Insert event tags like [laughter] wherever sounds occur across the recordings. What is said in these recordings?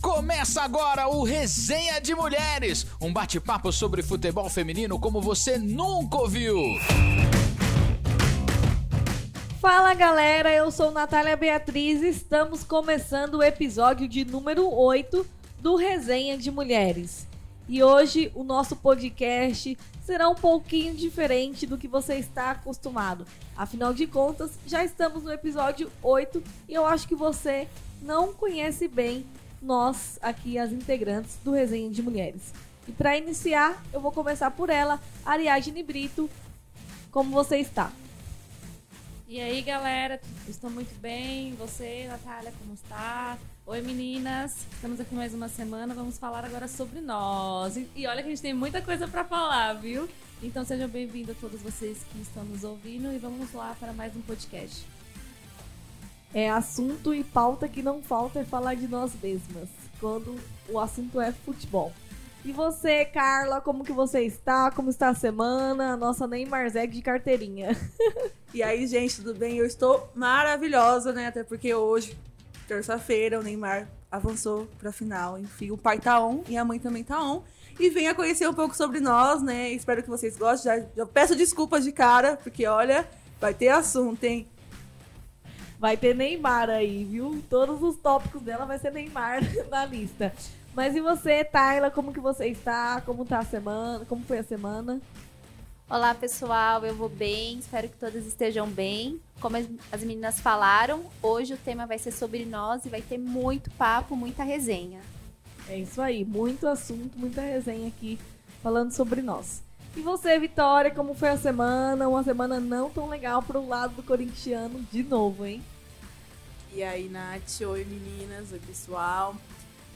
Começa agora o Resenha de Mulheres, um bate-papo sobre futebol feminino como você nunca ouviu. Fala galera, eu sou Natália Beatriz e estamos começando o episódio de número 8 do Resenha de Mulheres. E hoje o nosso podcast será um pouquinho diferente do que você está acostumado. Afinal de contas, já estamos no episódio 8 e eu acho que você não conhece bem nós aqui, as integrantes do Resenha de Mulheres. E para iniciar, eu vou começar por ela, Ariadne Brito. Como você está? E aí, galera, estou muito bem. Você, Natália, como está? Oi, meninas. Estamos aqui mais uma semana. Vamos falar agora sobre nós. E olha que a gente tem muita coisa para falar, viu? Então sejam bem-vindos a todos vocês que estão nos ouvindo e vamos lá para mais um podcast. É assunto e pauta que não falta é falar de nós mesmas, quando o assunto é futebol. E você, Carla, como que você está? Como está a semana? Nossa Neymar Zeg de carteirinha. E aí, gente, tudo bem? Eu estou maravilhosa, né? Até porque hoje, terça-feira, o Neymar avançou pra final. Enfim, o pai tá on e a mãe também tá on. E venha conhecer um pouco sobre nós, né? Espero que vocês gostem. Já, já peço desculpas de cara, porque olha, vai ter assunto, hein? Vai ter Neymar aí, viu? Todos os tópicos dela vai ser Neymar [laughs] na lista. Mas e você, Tayla, como que você está? Como tá a semana? Como foi a semana? Olá, pessoal, eu vou bem, espero que todas estejam bem. Como as meninas falaram, hoje o tema vai ser sobre nós e vai ter muito papo, muita resenha. É isso aí, muito assunto, muita resenha aqui falando sobre nós. E você, Vitória, como foi a semana? Uma semana não tão legal pro lado do corintiano de novo, hein? E aí, Nath? Oi, meninas. Oi, pessoal.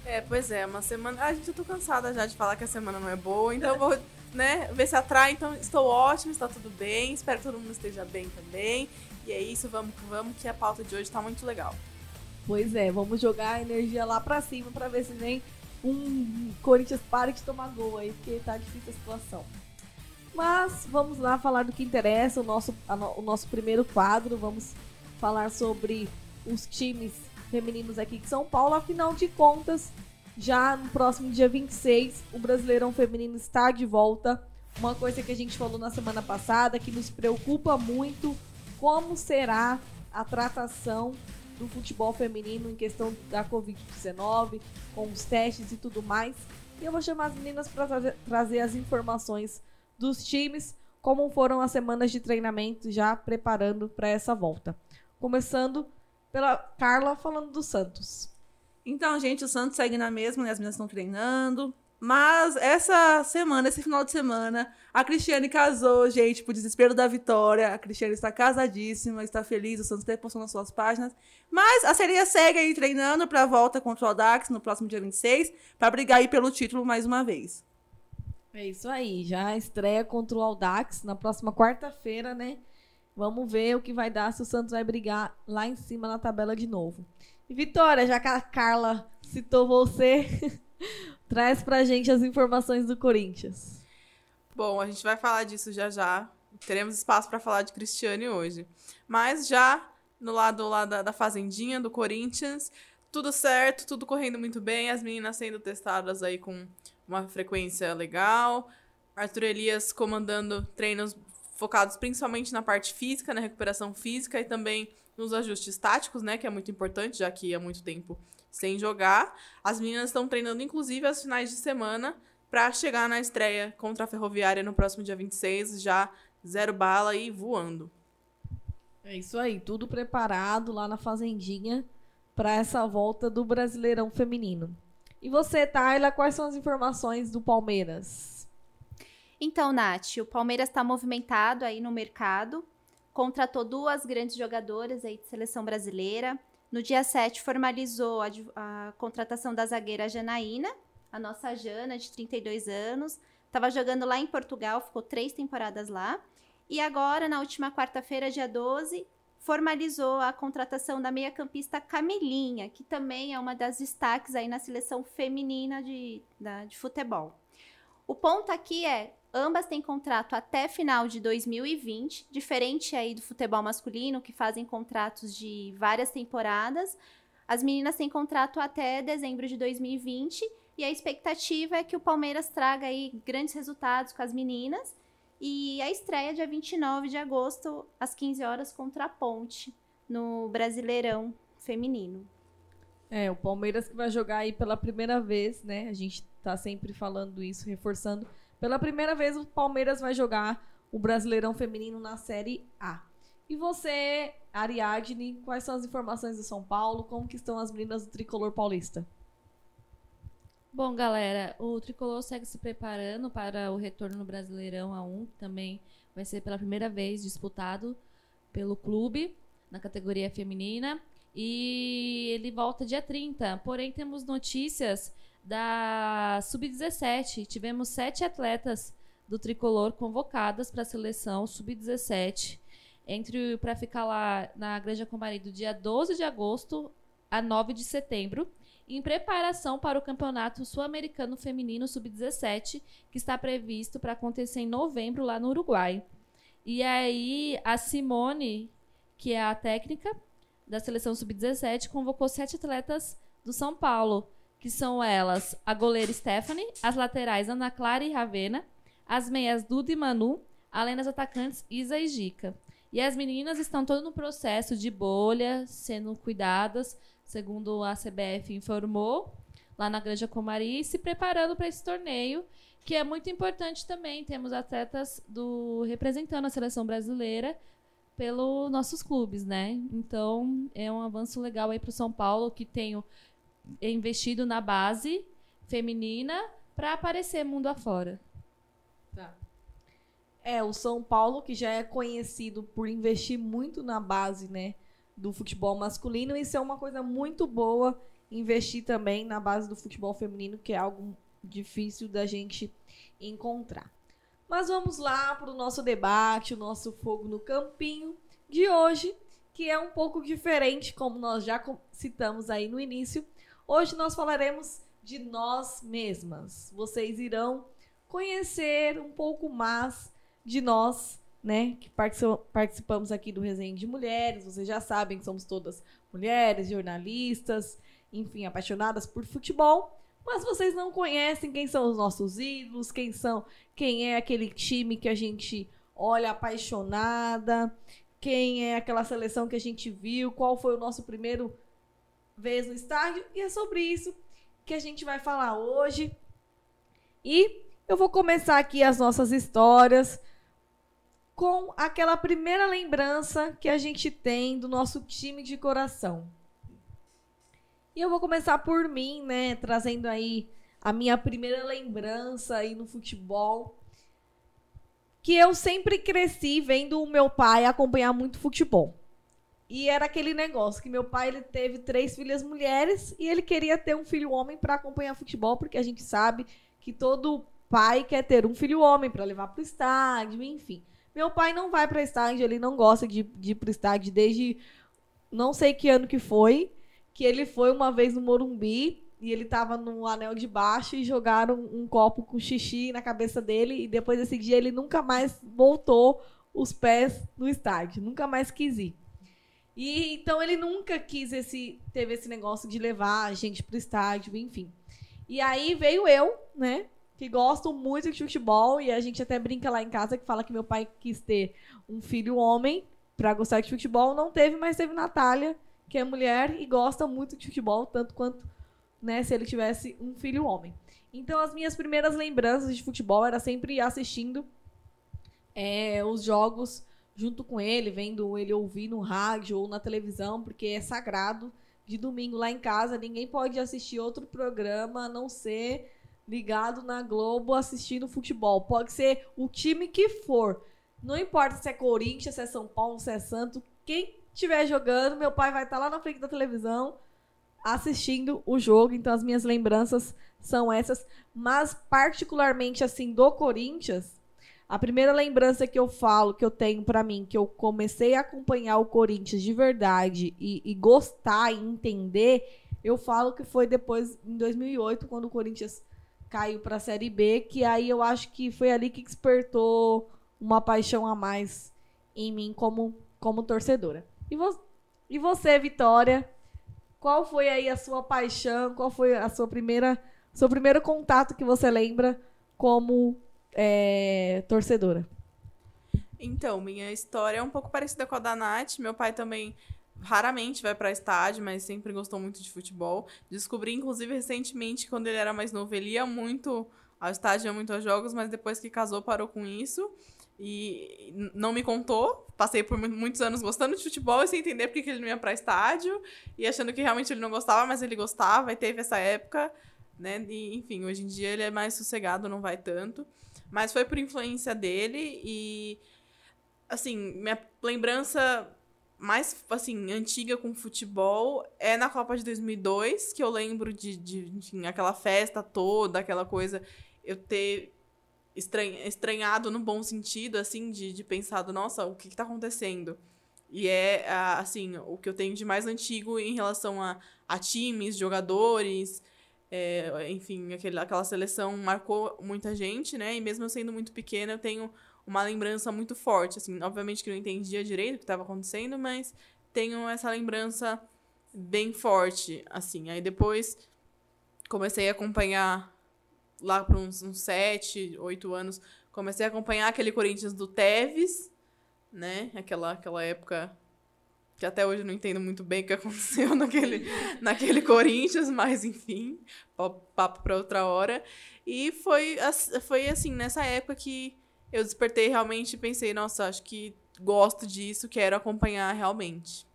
É, pois é, uma semana. Ah, gente, eu tô cansada já de falar que a semana não é boa, então eu vou [laughs] né, ver se atrai. Então, estou ótima, está tudo bem. Espero que todo mundo esteja bem também. E é isso, vamos que vamos, que a pauta de hoje tá muito legal. Pois é, vamos jogar a energia lá pra cima pra ver se nem um Corinthians pare de tomar gol aí, porque tá difícil a situação. Mas vamos lá falar do que interessa, o nosso, no, o nosso primeiro quadro. Vamos falar sobre os times femininos aqui de São Paulo. Afinal de contas, já no próximo dia 26, o Brasileirão Feminino está de volta. Uma coisa que a gente falou na semana passada, que nos preocupa muito, como será a tratação do futebol feminino em questão da Covid-19, com os testes e tudo mais. E eu vou chamar as meninas para trazer, trazer as informações dos times, como foram as semanas de treinamento já preparando para essa volta. Começando pela Carla falando do Santos. Então, gente, o Santos segue na mesma, né? As meninas estão treinando. Mas essa semana, esse final de semana, a Cristiane casou, gente, pro desespero da vitória. A Cristiane está casadíssima, está feliz, o Santos até postou nas suas páginas. Mas a sereia segue aí treinando para a volta contra o Audax no próximo dia 26, para brigar aí pelo título mais uma vez. É isso aí, já estreia contra o Audax na próxima quarta-feira, né? Vamos ver o que vai dar se o Santos vai brigar lá em cima na tabela de novo. E Vitória, já que a Carla citou você, [laughs] traz pra gente as informações do Corinthians. Bom, a gente vai falar disso já já. Teremos espaço para falar de Cristiane hoje. Mas já no lado lá da, da fazendinha do Corinthians, tudo certo, tudo correndo muito bem, as meninas sendo testadas aí com uma frequência legal. Arthur Elias comandando treinos focados principalmente na parte física, na recuperação física e também nos ajustes táticos, né, que é muito importante, já que há muito tempo sem jogar. As meninas estão treinando inclusive as finais de semana para chegar na estreia contra a Ferroviária no próximo dia 26, já zero bala e voando. É isso aí, tudo preparado lá na fazendinha para essa volta do Brasileirão feminino. E você, Tayla, quais são as informações do Palmeiras? Então, Nath, o Palmeiras está movimentado aí no mercado, contratou duas grandes jogadoras aí de seleção brasileira. No dia 7, formalizou a, a contratação da zagueira Janaína, a nossa Jana, de 32 anos. Estava jogando lá em Portugal, ficou três temporadas lá. E agora, na última quarta-feira, dia 12, formalizou a contratação da meia-campista Camilinha, que também é uma das destaques aí na seleção feminina de, da, de futebol. O ponto aqui é, ambas têm contrato até final de 2020, diferente aí do futebol masculino, que fazem contratos de várias temporadas. As meninas têm contrato até dezembro de 2020 e a expectativa é que o Palmeiras traga aí grandes resultados com as meninas. E a estreia dia 29 de agosto, às 15 horas, contra a Ponte, no Brasileirão Feminino. É, o Palmeiras que vai jogar aí pela primeira vez, né? A gente tá sempre falando isso, reforçando. Pela primeira vez o Palmeiras vai jogar o Brasileirão Feminino na Série A. E você, Ariadne, quais são as informações do São Paulo? Como que estão as meninas do Tricolor Paulista? Bom, galera, o Tricolor segue se preparando para o retorno no Brasileirão A1, que também vai ser pela primeira vez disputado pelo clube na categoria feminina. E ele volta dia 30. Porém, temos notícias da Sub-17. Tivemos sete atletas do Tricolor convocadas para a seleção Sub-17 entre para ficar lá na Granja Comari do dia 12 de agosto a 9 de setembro, em preparação para o Campeonato Sul-Americano Feminino Sub-17, que está previsto para acontecer em novembro lá no Uruguai. E aí a Simone, que é a técnica da seleção Sub-17, convocou sete atletas do São Paulo, que são elas a goleira Stephanie, as laterais Ana Clara e Ravena, as meias Duda e Manu, além das atacantes Isa e Gica. E as meninas estão todo no processo de bolha, sendo cuidadas, segundo a CBF informou, lá na Granja Comari, se preparando para esse torneio, que é muito importante também. Temos atletas do representando a seleção brasileira pelos nossos clubes, né? Então, é um avanço legal aí para o São Paulo, que tem investido na base feminina para aparecer mundo afora. Tá. É, o São Paulo, que já é conhecido por investir muito na base, né, do futebol masculino, isso é uma coisa muito boa investir também na base do futebol feminino, que é algo difícil da gente encontrar. Mas vamos lá para o nosso debate, o nosso fogo no campinho de hoje, que é um pouco diferente, como nós já citamos aí no início. Hoje nós falaremos de nós mesmas. Vocês irão conhecer um pouco mais de nós, né, que participamos aqui do Resenha de Mulheres. Vocês já sabem que somos todas mulheres, jornalistas, enfim, apaixonadas por futebol. Mas vocês não conhecem quem são os nossos ídolos, quem são, quem é aquele time que a gente olha apaixonada, quem é aquela seleção que a gente viu, qual foi o nosso primeiro vez no estádio. E é sobre isso que a gente vai falar hoje. E eu vou começar aqui as nossas histórias com aquela primeira lembrança que a gente tem do nosso time de coração. E eu vou começar por mim, né, trazendo aí a minha primeira lembrança aí no futebol. Que eu sempre cresci vendo o meu pai acompanhar muito futebol. E era aquele negócio que meu pai ele teve três filhas mulheres e ele queria ter um filho homem para acompanhar futebol, porque a gente sabe que todo pai quer ter um filho homem para levar para o estádio, enfim. Meu pai não vai para estádio, ele não gosta de, de ir para estádio desde não sei que ano que foi, que ele foi uma vez no Morumbi e ele tava no anel de baixo e jogaram um copo com xixi na cabeça dele e depois desse dia ele nunca mais voltou os pés no estádio, nunca mais quis ir. E então ele nunca quis esse teve esse negócio de levar a gente pro estádio, enfim. E aí veio eu, né? que gostam muito de futebol e a gente até brinca lá em casa que fala que meu pai quis ter um filho homem para gostar de futebol, não teve, mas teve Natália, que é mulher e gosta muito de futebol, tanto quanto, né, se ele tivesse um filho homem. Então as minhas primeiras lembranças de futebol era sempre assistindo é, os jogos junto com ele, vendo ele ouvir no rádio ou na televisão, porque é sagrado. De domingo lá em casa, ninguém pode assistir outro programa a não ser ligado na Globo assistindo futebol. Pode ser o time que for. Não importa se é Corinthians, se é São Paulo, se é Santos. Quem estiver jogando, meu pai vai estar lá na frente da televisão assistindo o jogo. Então as minhas lembranças são essas. Mas particularmente assim do Corinthians, a primeira lembrança que eu falo, que eu tenho para mim, que eu comecei a acompanhar o Corinthians de verdade e, e gostar e entender, eu falo que foi depois, em 2008, quando o Corinthians caiu para a Série B, que aí eu acho que foi ali que despertou uma paixão a mais em mim como, como torcedora. E, vo e você, Vitória, qual foi aí a sua paixão? Qual foi a sua primeira, seu primeiro contato que você lembra como é, torcedora? Então, minha história é um pouco parecida com a da Nath. Meu pai também raramente vai para estádio, mas sempre gostou muito de futebol. Descobri, inclusive, recentemente, quando ele era mais novo, ele ia muito ao estádio, ia muito aos jogos, mas depois que casou, parou com isso. E não me contou. Passei por muitos anos gostando de futebol e sem entender porque que ele não ia para estádio. E achando que realmente ele não gostava, mas ele gostava. E teve essa época, né? E, enfim, hoje em dia ele é mais sossegado, não vai tanto. Mas foi por influência dele e... Assim, minha lembrança mais, assim, antiga com futebol é na Copa de 2002, que eu lembro de, de enfim, aquela festa toda, aquela coisa, eu ter estranhado no bom sentido, assim, de, de pensado, nossa, o que, que tá acontecendo? E é, assim, o que eu tenho de mais antigo em relação a, a times, jogadores, é, enfim, aquele, aquela seleção marcou muita gente, né? E mesmo eu sendo muito pequena, eu tenho uma lembrança muito forte, assim, obviamente que não entendia direito o que estava acontecendo, mas tenho essa lembrança bem forte, assim. Aí depois comecei a acompanhar lá para uns, uns 7, 8 anos, comecei a acompanhar aquele Corinthians do Tevez, né? Aquela, aquela época que até hoje eu não entendo muito bem o que [laughs] aconteceu naquele, naquele Corinthians, mas enfim, papo para outra hora. E foi, foi assim, nessa época que eu despertei realmente e pensei, nossa, acho que gosto disso, quero acompanhar realmente.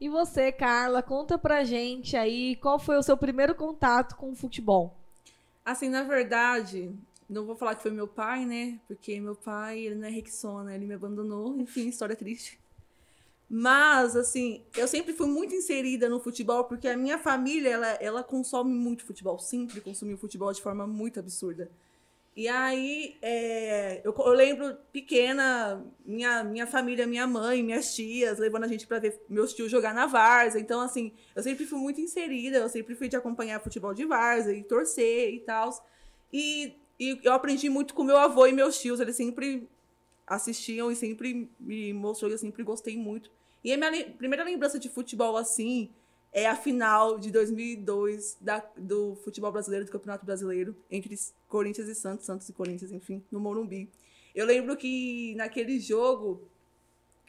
E você, Carla, conta pra gente aí qual foi o seu primeiro contato com o futebol? Assim, na verdade, não vou falar que foi meu pai, né? Porque meu pai, ele não é Rexona, ele me abandonou, enfim, história triste. Mas, assim, eu sempre fui muito inserida no futebol, porque a minha família, ela, ela consome muito futebol, sempre consumiu futebol de forma muito absurda. E aí, é, eu, eu, lembro pequena, minha, minha família, minha mãe, minhas tias, levando a gente para ver meus tios jogar na Varsa. Então, assim, eu sempre fui muito inserida, eu sempre fui de acompanhar futebol de Varsa e torcer e tal. E, e eu aprendi muito com meu avô e meus tios, eles sempre assistiam e sempre me mostrou eu sempre gostei muito. E a minha primeira lembrança de futebol, assim, é a final de 2002 da, do futebol brasileiro, do Campeonato Brasileiro, entre Corinthians e Santos, Santos e Corinthians, enfim, no Morumbi. Eu lembro que naquele jogo,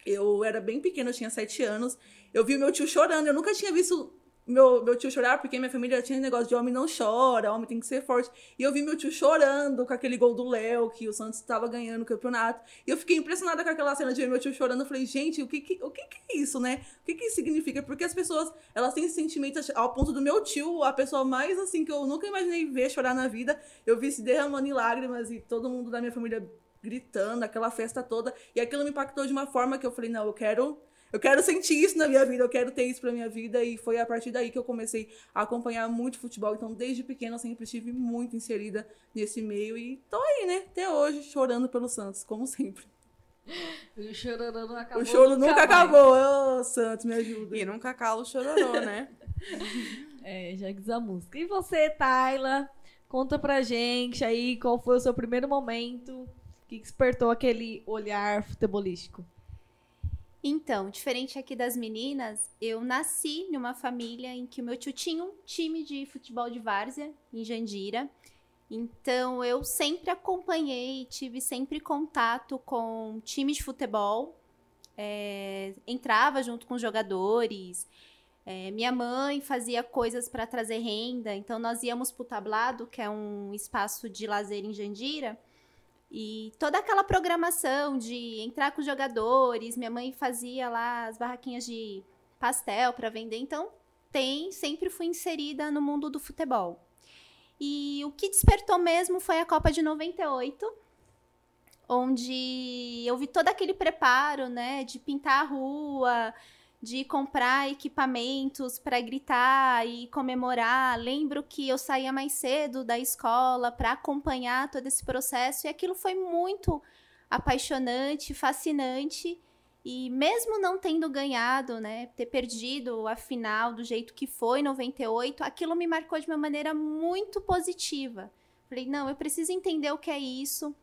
eu era bem pequena, eu tinha sete anos, eu vi meu tio chorando, eu nunca tinha visto meu, meu tio chorar, porque minha família tinha negócio de homem não chora, homem tem que ser forte. E eu vi meu tio chorando com aquele gol do Léo, que o Santos estava ganhando o campeonato. E eu fiquei impressionada com aquela cena de ver meu tio chorando. Eu falei, gente, o que, que o que, que é isso, né? O que, que isso significa? Porque as pessoas, elas têm esse sentimento ao ponto do meu tio, a pessoa mais assim que eu nunca imaginei ver chorar na vida. Eu vi se derramando em lágrimas e todo mundo da minha família gritando, aquela festa toda. E aquilo me impactou de uma forma que eu falei, não, eu quero eu quero sentir isso na minha vida, eu quero ter isso pra minha vida. E foi a partir daí que eu comecei a acompanhar muito futebol. Então, desde pequena, eu sempre estive muito inserida nesse meio. E tô aí, né? Até hoje, chorando pelo Santos, como sempre. O chororô não acabou. O choro nunca, nunca acabou. Ô, oh, Santos, me ajuda. E nunca cala o chororô, né? [laughs] é, já diz a música. E você, Tayla? Conta pra gente aí qual foi o seu primeiro momento que despertou aquele olhar futebolístico. Então, diferente aqui das meninas, eu nasci numa família em que o meu tio tinha um time de futebol de várzea em Jandira. Então, eu sempre acompanhei, tive sempre contato com time de futebol. É, entrava junto com os jogadores. É, minha mãe fazia coisas para trazer renda. Então, nós íamos para o Tablado, que é um espaço de lazer em Jandira e toda aquela programação de entrar com os jogadores, minha mãe fazia lá as barraquinhas de pastel para vender, então tem, sempre fui inserida no mundo do futebol. E o que despertou mesmo foi a Copa de 98, onde eu vi todo aquele preparo, né, de pintar a rua, de comprar equipamentos para gritar e comemorar. Lembro que eu saía mais cedo da escola para acompanhar todo esse processo e aquilo foi muito apaixonante, fascinante. E mesmo não tendo ganhado, né, ter perdido a final do jeito que foi em 98, aquilo me marcou de uma maneira muito positiva. Falei, não, eu preciso entender o que é isso.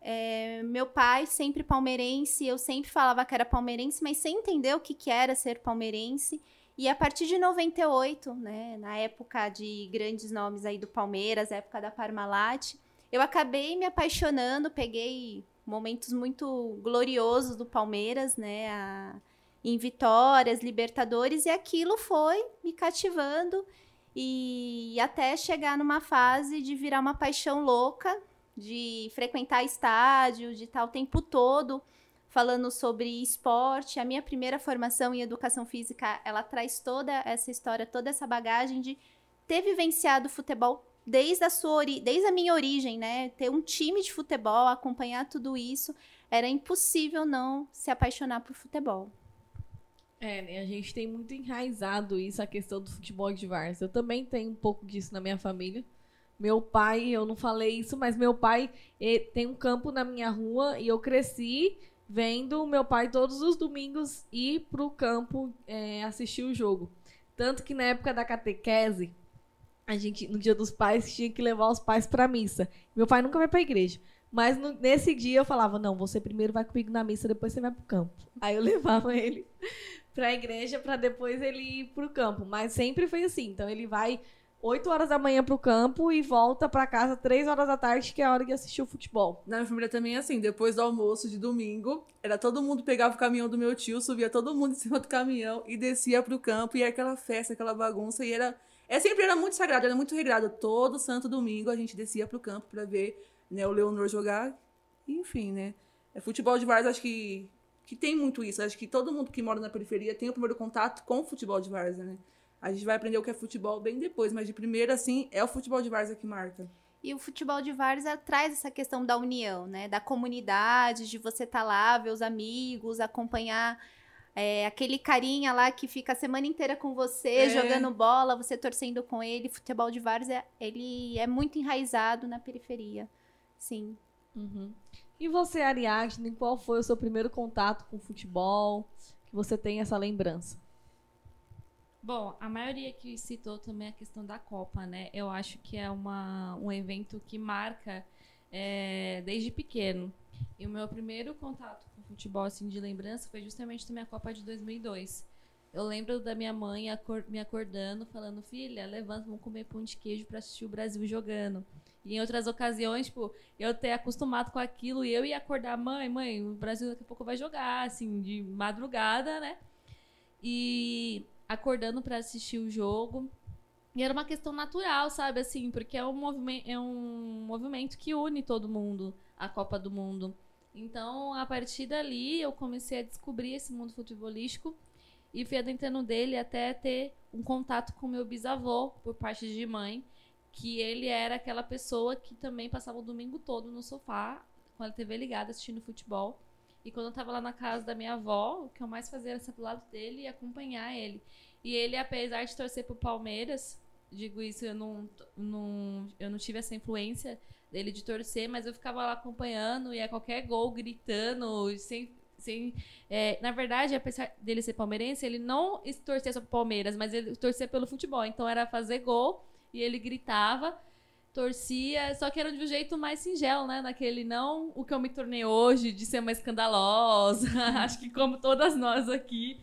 É, meu pai, sempre palmeirense, eu sempre falava que era palmeirense, mas sem entender o que, que era ser palmeirense. E a partir de 98, né, na época de grandes nomes aí do Palmeiras, época da Parmalat, eu acabei me apaixonando, peguei momentos muito gloriosos do Palmeiras, né, a, em vitórias, Libertadores, e aquilo foi me cativando e até chegar numa fase de virar uma paixão louca, de frequentar estádio, de o tempo todo falando sobre esporte. A minha primeira formação em educação física, ela traz toda essa história, toda essa bagagem de ter vivenciado futebol desde a sua desde a minha origem, né? Ter um time de futebol, acompanhar tudo isso, era impossível não se apaixonar por futebol. É, né? A gente tem muito enraizado isso, a questão do futebol de várzea. Eu também tenho um pouco disso na minha família. Meu pai, eu não falei isso, mas meu pai tem um campo na minha rua e eu cresci vendo meu pai todos os domingos ir pro campo é, assistir o jogo. Tanto que na época da catequese, a gente, no dia dos pais, tinha que levar os pais pra missa. Meu pai nunca vai pra igreja. Mas no, nesse dia eu falava, não, você primeiro vai comigo na missa, depois você vai pro campo. [laughs] Aí eu levava ele pra igreja para depois ele ir pro campo. Mas sempre foi assim. Então ele vai 8 horas da manhã pro campo e volta para casa 3 horas da tarde, que é a hora de assistir o futebol. Na minha família também é assim, depois do almoço de domingo, era todo mundo pegava o caminhão do meu tio, subia todo mundo em cima do caminhão e descia pro campo, e era aquela festa, aquela bagunça, e era... É sempre era muito sagrado, era muito regrado. Todo santo domingo a gente descia pro campo para ver né, o Leonor jogar. Enfim, né? É, futebol de várzea, acho que, que tem muito isso. Acho que todo mundo que mora na periferia tem o primeiro contato com o futebol de várzea, né? A gente vai aprender o que é futebol bem depois, mas de primeira, assim, é o futebol de várzea que marca. E o futebol de várzea traz essa questão da união, né? Da comunidade, de você estar tá lá, ver os amigos, acompanhar é, aquele carinha lá que fica a semana inteira com você, é. jogando bola, você torcendo com ele. Futebol de várzea, ele é muito enraizado na periferia. Sim. Uhum. E você, Ariadne, qual foi o seu primeiro contato com futebol? Que você tem essa lembrança? Bom, a maioria que citou também a questão da Copa, né? Eu acho que é uma, um evento que marca é, desde pequeno. E o meu primeiro contato com futebol, assim, de lembrança, foi justamente também a Copa de 2002. Eu lembro da minha mãe acor me acordando, falando, filha, levanta, vamos comer pão de queijo para assistir o Brasil jogando. E em outras ocasiões, tipo, eu ter acostumado com aquilo e eu ia acordar, mãe, mãe, o Brasil daqui a pouco vai jogar, assim, de madrugada, né? E acordando para assistir o jogo. E era uma questão natural, sabe, assim, porque é um movimento, é um movimento que une todo mundo, a Copa do Mundo. Então, a partir dali, eu comecei a descobrir esse mundo futebolístico e fui adentrando dele até ter um contato com meu bisavô, por parte de mãe, que ele era aquela pessoa que também passava o domingo todo no sofá, com a TV ligada, assistindo futebol. E quando eu tava lá na casa da minha avó, o que eu mais fazia era ser do lado dele e acompanhar ele. E ele, apesar de torcer pro Palmeiras, digo isso, eu não, não, eu não tive essa influência dele de torcer, mas eu ficava lá acompanhando e a qualquer gol gritando, sem. sem é, na verdade, apesar dele ser palmeirense, ele não torcia só pro Palmeiras, mas ele torcia pelo futebol. Então era fazer gol e ele gritava, torcia, só que era de um jeito mais singelo, né? Naquele não o que eu me tornei hoje, de ser uma escandalosa, [laughs] acho que como todas nós aqui.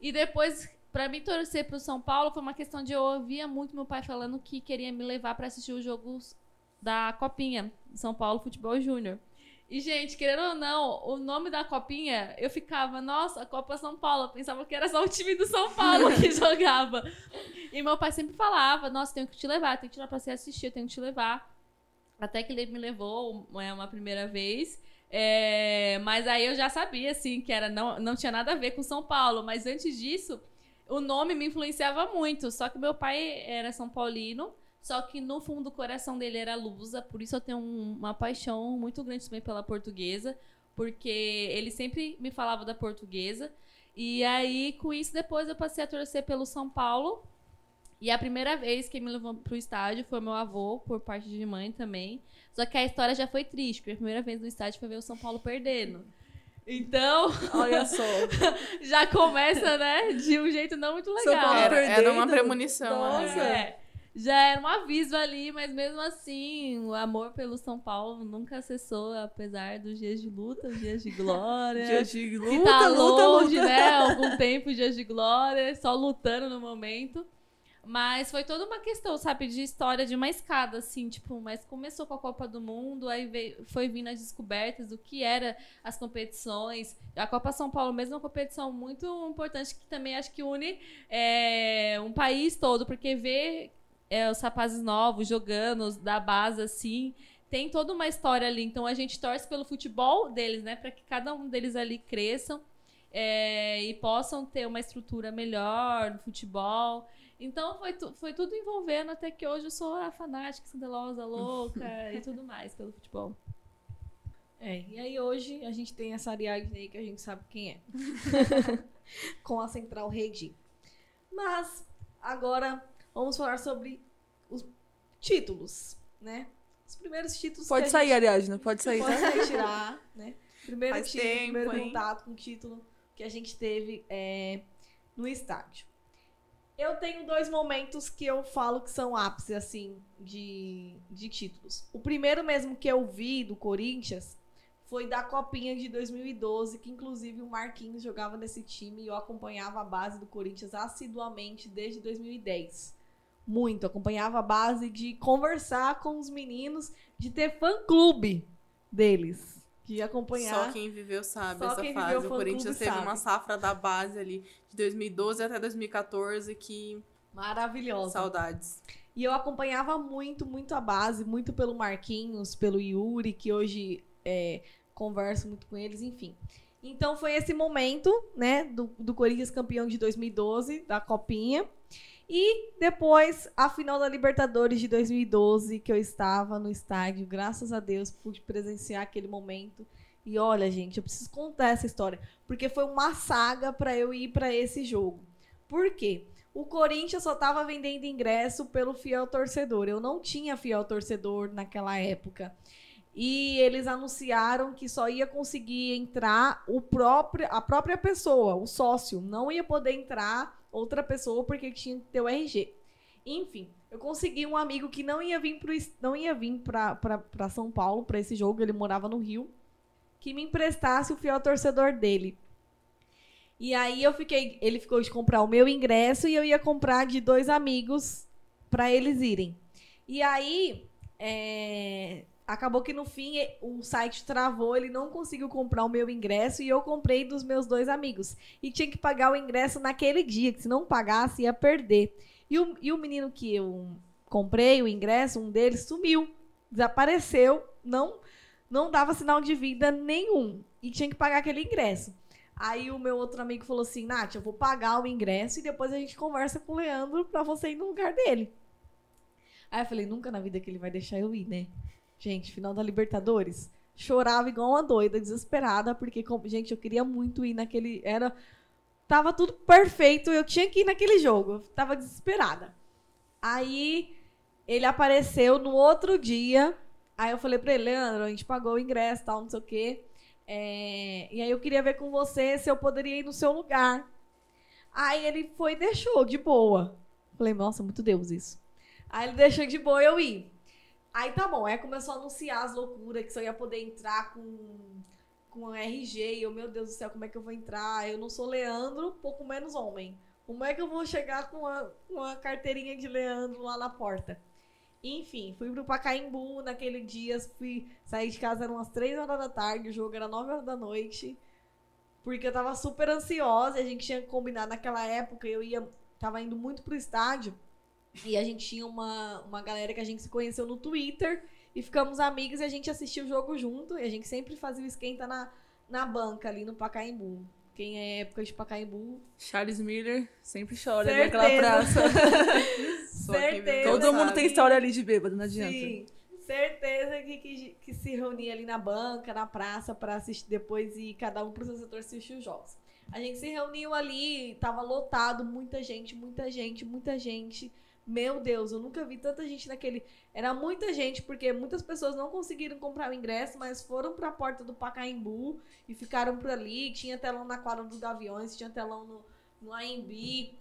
E depois, para mim torcer pro São Paulo, foi uma questão de eu ouvia muito meu pai falando que queria me levar para assistir os jogos da Copinha, São Paulo Futebol Júnior. E, gente, querendo ou não, o nome da copinha, eu ficava, nossa, Copa São Paulo. Eu pensava que era só o time do São Paulo que [laughs] jogava. E meu pai sempre falava, nossa, tenho que te levar, tenho que levar pra você assistir, eu tenho que te levar. Até que ele me levou é, uma primeira vez. É, mas aí eu já sabia, assim, que era, não, não tinha nada a ver com São Paulo. Mas antes disso, o nome me influenciava muito. Só que meu pai era São Paulino. Só que no fundo do coração dele era lusa, por isso eu tenho um, uma paixão muito grande também pela portuguesa, porque ele sempre me falava da portuguesa. E aí, com isso, depois eu passei a torcer pelo São Paulo. E a primeira vez que me levou pro estádio foi meu avô, por parte de mãe também. Só que a história já foi triste, porque a primeira vez no estádio foi ver o São Paulo perdendo. Então, [laughs] olha só. [laughs] já começa, né, de um jeito não muito legal. São Paulo era, era uma premonição. Nossa. É. já era um aviso ali, mas mesmo assim, o amor pelo São Paulo nunca cessou, apesar dos dias de luta, os dias de glória. [laughs] Dias de luta, que tá luta, longe, luta. né? Algum tempo dias de glória, só lutando no momento. Mas foi toda uma questão, sabe, de história de uma escada, assim, tipo, mas começou com a Copa do Mundo, aí veio, foi vindo as descobertas do que era as competições. A Copa São Paulo mesmo é uma competição muito importante que também acho que une é, um país todo, porque ver é, os rapazes novos jogando da base, assim, tem toda uma história ali. Então a gente torce pelo futebol deles, né, para que cada um deles ali cresçam. é, e possam ter uma estrutura melhor no futebol. Então foi, tu- foi tudo envolvendo até que hoje eu sou a fanática, cindelosa, louca [laughs] e tudo mais pelo futebol. É, e aí hoje a gente tem essa Ariadne aí que a gente sabe quem é. [laughs] Com a Central Rede. Mas agora vamos falar sobre os títulos, né? Os primeiros títulos Pode que a sair, gente Ariadna, pode sair. pode sair tirar, [laughs] né? Primeiro Faz título, tempo, primeiro hein? contato com o título que a gente teve é, no estádio. Eu tenho dois momentos que eu falo que são ápice, assim, de, de títulos. O primeiro mesmo que eu vi do Corinthians foi da Copinha de 2012, que inclusive o Marquinhos jogava nesse time e eu acompanhava a base do Corinthians assiduamente desde 2010. Muito, acompanhava a base de conversar com os meninos, de ter fã-clube deles. De acompanhar. Só quem viveu sabe Só essa fase. O Corinthians teve sabe. uma safra da base ali de 2012 até 2014 que Maravilhosa. saudades. E eu acompanhava muito, muito a base, muito pelo Marquinhos, pelo Yuri, que hoje é, converso muito com eles, enfim. Então foi esse momento, né, do, do Corinthians campeão de 2012, da Copinha. E depois a final da Libertadores de 2012, que eu estava no estádio, graças a Deus, pude presenciar aquele momento. E olha, gente, eu preciso contar essa história, porque foi uma saga para eu ir para esse jogo. Por quê? O Corinthians só estava vendendo ingresso pelo fiel torcedor. Eu não tinha fiel torcedor naquela época. E eles anunciaram que só ia conseguir entrar o próprio, a própria pessoa, o sócio. Não ia poder entrar outra pessoa porque tinha que ter o RG. Enfim, eu consegui um amigo que não ia vir pro, não ia vir para São Paulo para esse jogo, ele morava no Rio, que me emprestasse o fiel torcedor dele. E aí eu fiquei, ele ficou de comprar o meu ingresso e eu ia comprar de dois amigos para eles irem. E aí é, acabou que no fim o site travou, ele não conseguiu comprar o meu ingresso e eu comprei dos meus dois amigos. E tinha que pagar o ingresso naquele dia, que se não pagasse ia perder. E o, e o menino que eu comprei o ingresso, um deles sumiu, desapareceu, não não dava sinal de vida nenhum e tinha que pagar aquele ingresso. Aí o meu outro amigo falou assim: Nath, eu vou pagar o ingresso e depois a gente conversa com o Leandro pra você ir no lugar dele. Aí eu falei: nunca na vida que ele vai deixar eu ir, né? Gente, final da Libertadores. Chorava igual uma doida, desesperada, porque, gente, eu queria muito ir naquele. Era. Tava tudo perfeito, eu tinha que ir naquele jogo. Tava desesperada. Aí ele apareceu no outro dia. Aí eu falei pra ele, Leandro, a gente pagou o ingresso tal, não sei o quê. É, e aí eu queria ver com você se eu poderia ir no seu lugar. Aí ele foi e deixou de boa. Falei, nossa, muito Deus isso. Aí ele deixou de boa eu ir. Aí tá bom, aí começou a anunciar as loucuras, que só ia poder entrar com, com RG. E eu, meu Deus do céu, como é que eu vou entrar? Eu não sou Leandro, pouco menos homem. Como é que eu vou chegar com a, com a carteirinha de Leandro lá na porta? Enfim, fui pro Pacaembu naquele dia, fui sair de casa eram umas 3 horas da tarde, o jogo era 9 horas da noite. Porque eu tava super ansiosa, a gente tinha combinado naquela época, eu ia tava indo muito pro estádio. E a gente tinha uma, uma galera que a gente se conheceu no Twitter e ficamos amigos e a gente assistia o jogo junto. E a gente sempre fazia o esquenta na, na banca ali no Pacaembu. Quem é época de Pacaembu. Charles Miller sempre chora Certeza. naquela praça. [laughs] Certeza. Todo mundo tem história ali de bêbado, não adianta. Sim, certeza que, que, que se reunia ali na banca, na praça, pra assistir depois e cada um pro seu setor assistir os jogos. A gente se reuniu ali, tava lotado, muita gente, muita gente, muita gente. Meu Deus, eu nunca vi tanta gente naquele. Era muita gente, porque muitas pessoas não conseguiram comprar o ingresso, mas foram pra porta do Pacaembu e ficaram por ali. Tinha telão na quadra dos Gaviões, tinha telão no, no AMB.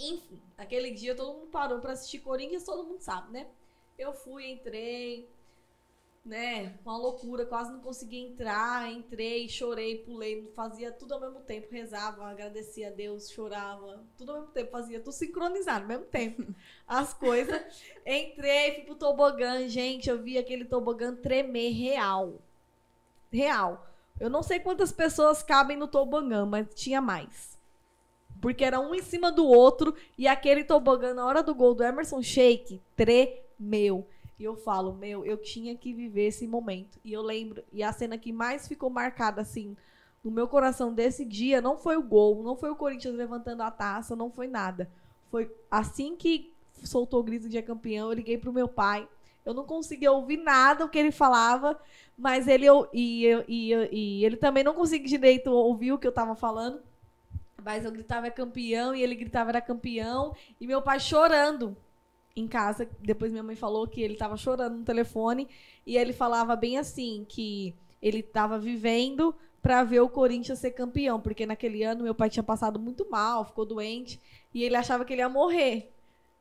Enfim, aquele dia todo mundo parou pra assistir Corinthians, todo mundo sabe, né? Eu fui, entrei, né? Uma loucura, quase não consegui entrar. Entrei, chorei, pulei, fazia tudo ao mesmo tempo. Rezava, agradecia a Deus, chorava. Tudo ao mesmo tempo, fazia tudo sincronizado ao mesmo tempo. [laughs] As coisas. Entrei, fui pro tobogã. Gente, eu vi aquele tobogã tremer real. Real. Eu não sei quantas pessoas cabem no tobogã, mas tinha mais. Porque era um em cima do outro e aquele tobogã na hora do gol do Emerson Sheik tremeu. E eu falo, meu, eu tinha que viver esse momento. E eu lembro, e a cena que mais ficou marcada assim no meu coração desse dia não foi o gol, não foi o Corinthians levantando a taça, não foi nada. Foi assim que soltou o grito de é campeão, eu liguei pro meu pai. Eu não conseguia ouvir nada o que ele falava, mas ele eu- e, eu- e, eu- e ele também não conseguia direito ouvir o que eu tava falando. Mas eu gritava é campeão e ele gritava era campeão e meu pai chorando em casa. Depois minha mãe falou que ele tava chorando no telefone e ele falava bem assim que ele tava vivendo para ver o Corinthians ser campeão, porque naquele ano meu pai tinha passado muito mal, ficou doente e ele achava que ele ia morrer.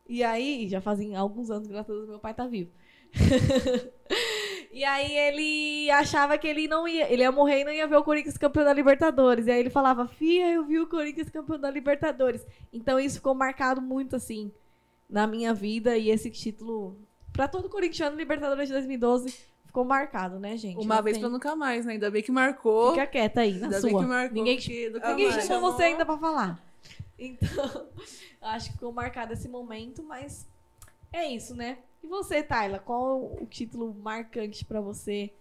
E aí, já fazem alguns anos, graças a Deus, meu pai tá vivo. [laughs] e aí ele achava que ele não ia, ele ia morrer e não ia ver o Corinthians campeão da Libertadores. E aí ele falava: "Fia, eu vi o Corinthians campeão da Libertadores". Então isso ficou marcado muito assim na minha vida e esse título para todo corintiano Libertadores de 2012 ficou marcado, né, gente? Uma Não vez tem- pra nunca mais, né? Ainda bem que marcou. Fica quieta aí, na Ainda sua. bem que marcou. Ninguém, nunca ninguém mais. chamou você ainda pra falar. [laughs] Então, [laughs] acho que ficou marcado esse momento, mas é isso, né? E você, Tayla, qual o título marcante pra você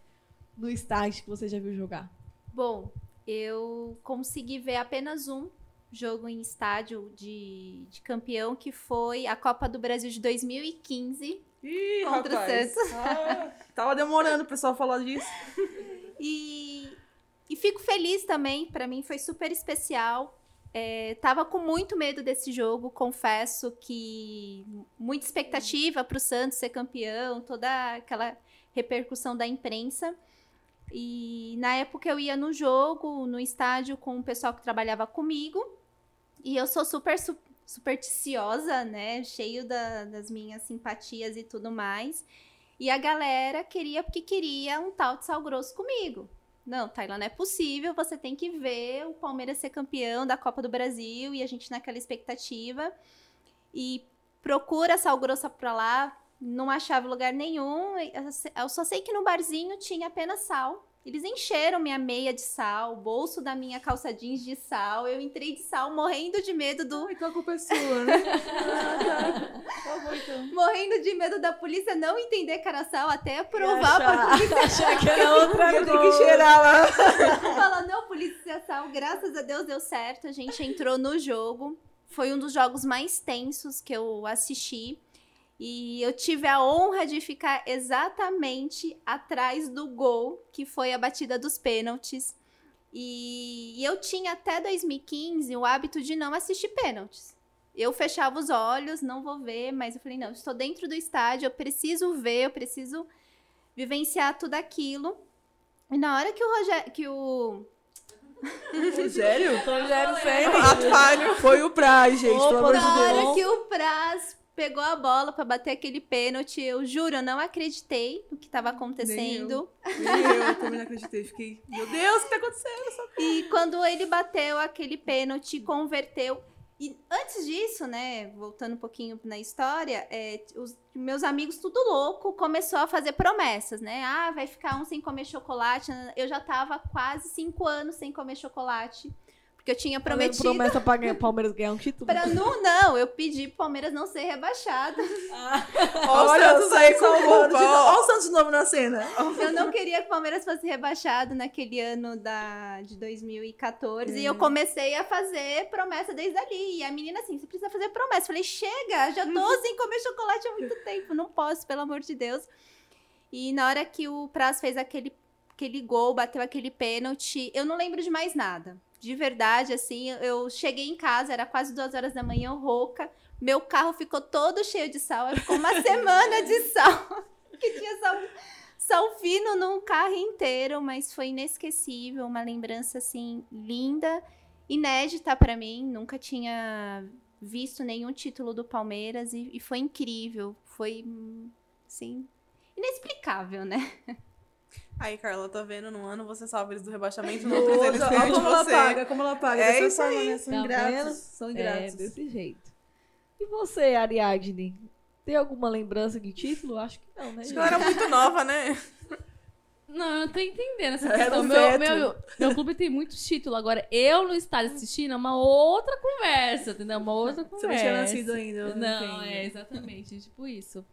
no estágio que você já viu jogar? Bom, eu consegui ver apenas um jogo em estádio de, de campeão, que foi a Copa do Brasil de 2015. Ih, Contra o rapaz. Ah, tava demorando o pessoal falar disso. [laughs] E, e fico feliz também, pra mim foi super especial. É, tava com muito medo desse jogo, confesso que muita expectativa pro Santos ser campeão, toda aquela repercussão da imprensa. E na época eu ia no jogo, no estádio, com o pessoal que trabalhava comigo. E eu sou super su- supersticiosa, né? Cheio da- das minhas simpatias e tudo mais. E a galera queria porque queria um tal de sal grosso comigo. Não, Tailã, não é possível. Você tem que ver o Palmeiras ser campeão da Copa do Brasil e a gente naquela expectativa. E procura sal grosso pra lá, não achava lugar nenhum. Eu só sei que no barzinho tinha apenas sal. Eles encheram minha meia de sal, o bolso da minha calça jeans de sal. Eu entrei de sal morrendo de medo do. Então a culpa é sua, né? Ah, tá. Bom, então. Morrendo de medo da polícia não entender que era sal até provar pra achar, [laughs] achar que era outra Eu tenho que cheirar lá. Fala, não, polícia sal, graças a Deus deu certo. A gente entrou no jogo. Foi um dos jogos mais tensos que eu assisti. E eu tive a honra de ficar exatamente atrás do gol, que foi a batida dos pênaltis. E e eu tinha até 2015 o hábito de não assistir pênaltis. Eu fechava os olhos, não vou ver, mas eu falei, não, estou dentro do estádio, eu preciso ver, eu preciso vivenciar tudo aquilo. E na hora que o Rogério, que o? [laughs] Rogério falho. Foi o Praz, gente, Opa, pelo amor de Na hora que o Praz pegou a bola pra bater aquele pênalti, eu juro, eu não acreditei no que tava acontecendo. Nem eu, eu também não [laughs] acreditei. Fiquei, meu Deus, o que tá acontecendo? E quando ele bateu aquele pênalti, converteu. E antes disso, né, voltando um pouquinho na história, é, os meus amigos, tudo louco, começou a fazer promessas, né? Ah, vai ficar um sem comer chocolate. Eu já tava quase cinco anos sem comer chocolate. Porque eu tinha prometido. Promessa pra ganhar, [laughs] Palmeiras ganhar um título. Pra não, não, eu pedi pro Palmeiras não ser rebaixado. Olha o Santos aí ó. Olha o Santos novo na cena. Eu não queria que o Palmeiras fosse rebaixado naquele ano da, de 2014. E eu comecei a fazer promessa desde ali. E a menina assim, você precisa fazer promessa. Eu falei, chega, já tô sem comer chocolate há muito tempo. Não posso, pelo amor de Deus. E na hora que o Praz fez aquele, aquele gol, bateu aquele pênalti, eu não lembro de mais nada. De verdade, assim, eu cheguei em casa, era quase duas horas da manhã, rouca. Meu carro ficou todo cheio de sal. Ficou uma [laughs] semana de sal. [laughs] Que tinha sal, sal fino num carro inteiro, mas foi inesquecível. Uma lembrança, assim, linda, inédita pra mim. Nunca tinha visto nenhum título do Palmeiras e, e foi incrível. Foi, hum, assim, inexplicável, né? [laughs] Aí, Carla, tá vendo? No ano você salva eles do rebaixamento, No outro eles perdem como ela você. paga, como ela paga. É isso forma, aí. né? São ingratos. São É, ingratos. desse jeito. E você, Ariadne? Tem alguma lembrança de título? Acho que não, né? Acho que ela era muito nova, né? Não, eu não tô entendendo essa questão. Meu, meu, meu clube tem muitos títulos. Agora, eu no estádio assistindo é uma outra conversa, entendeu? Uma outra Você conversa. não tinha nascido ainda. eu Não, entendo. é exatamente, tipo isso.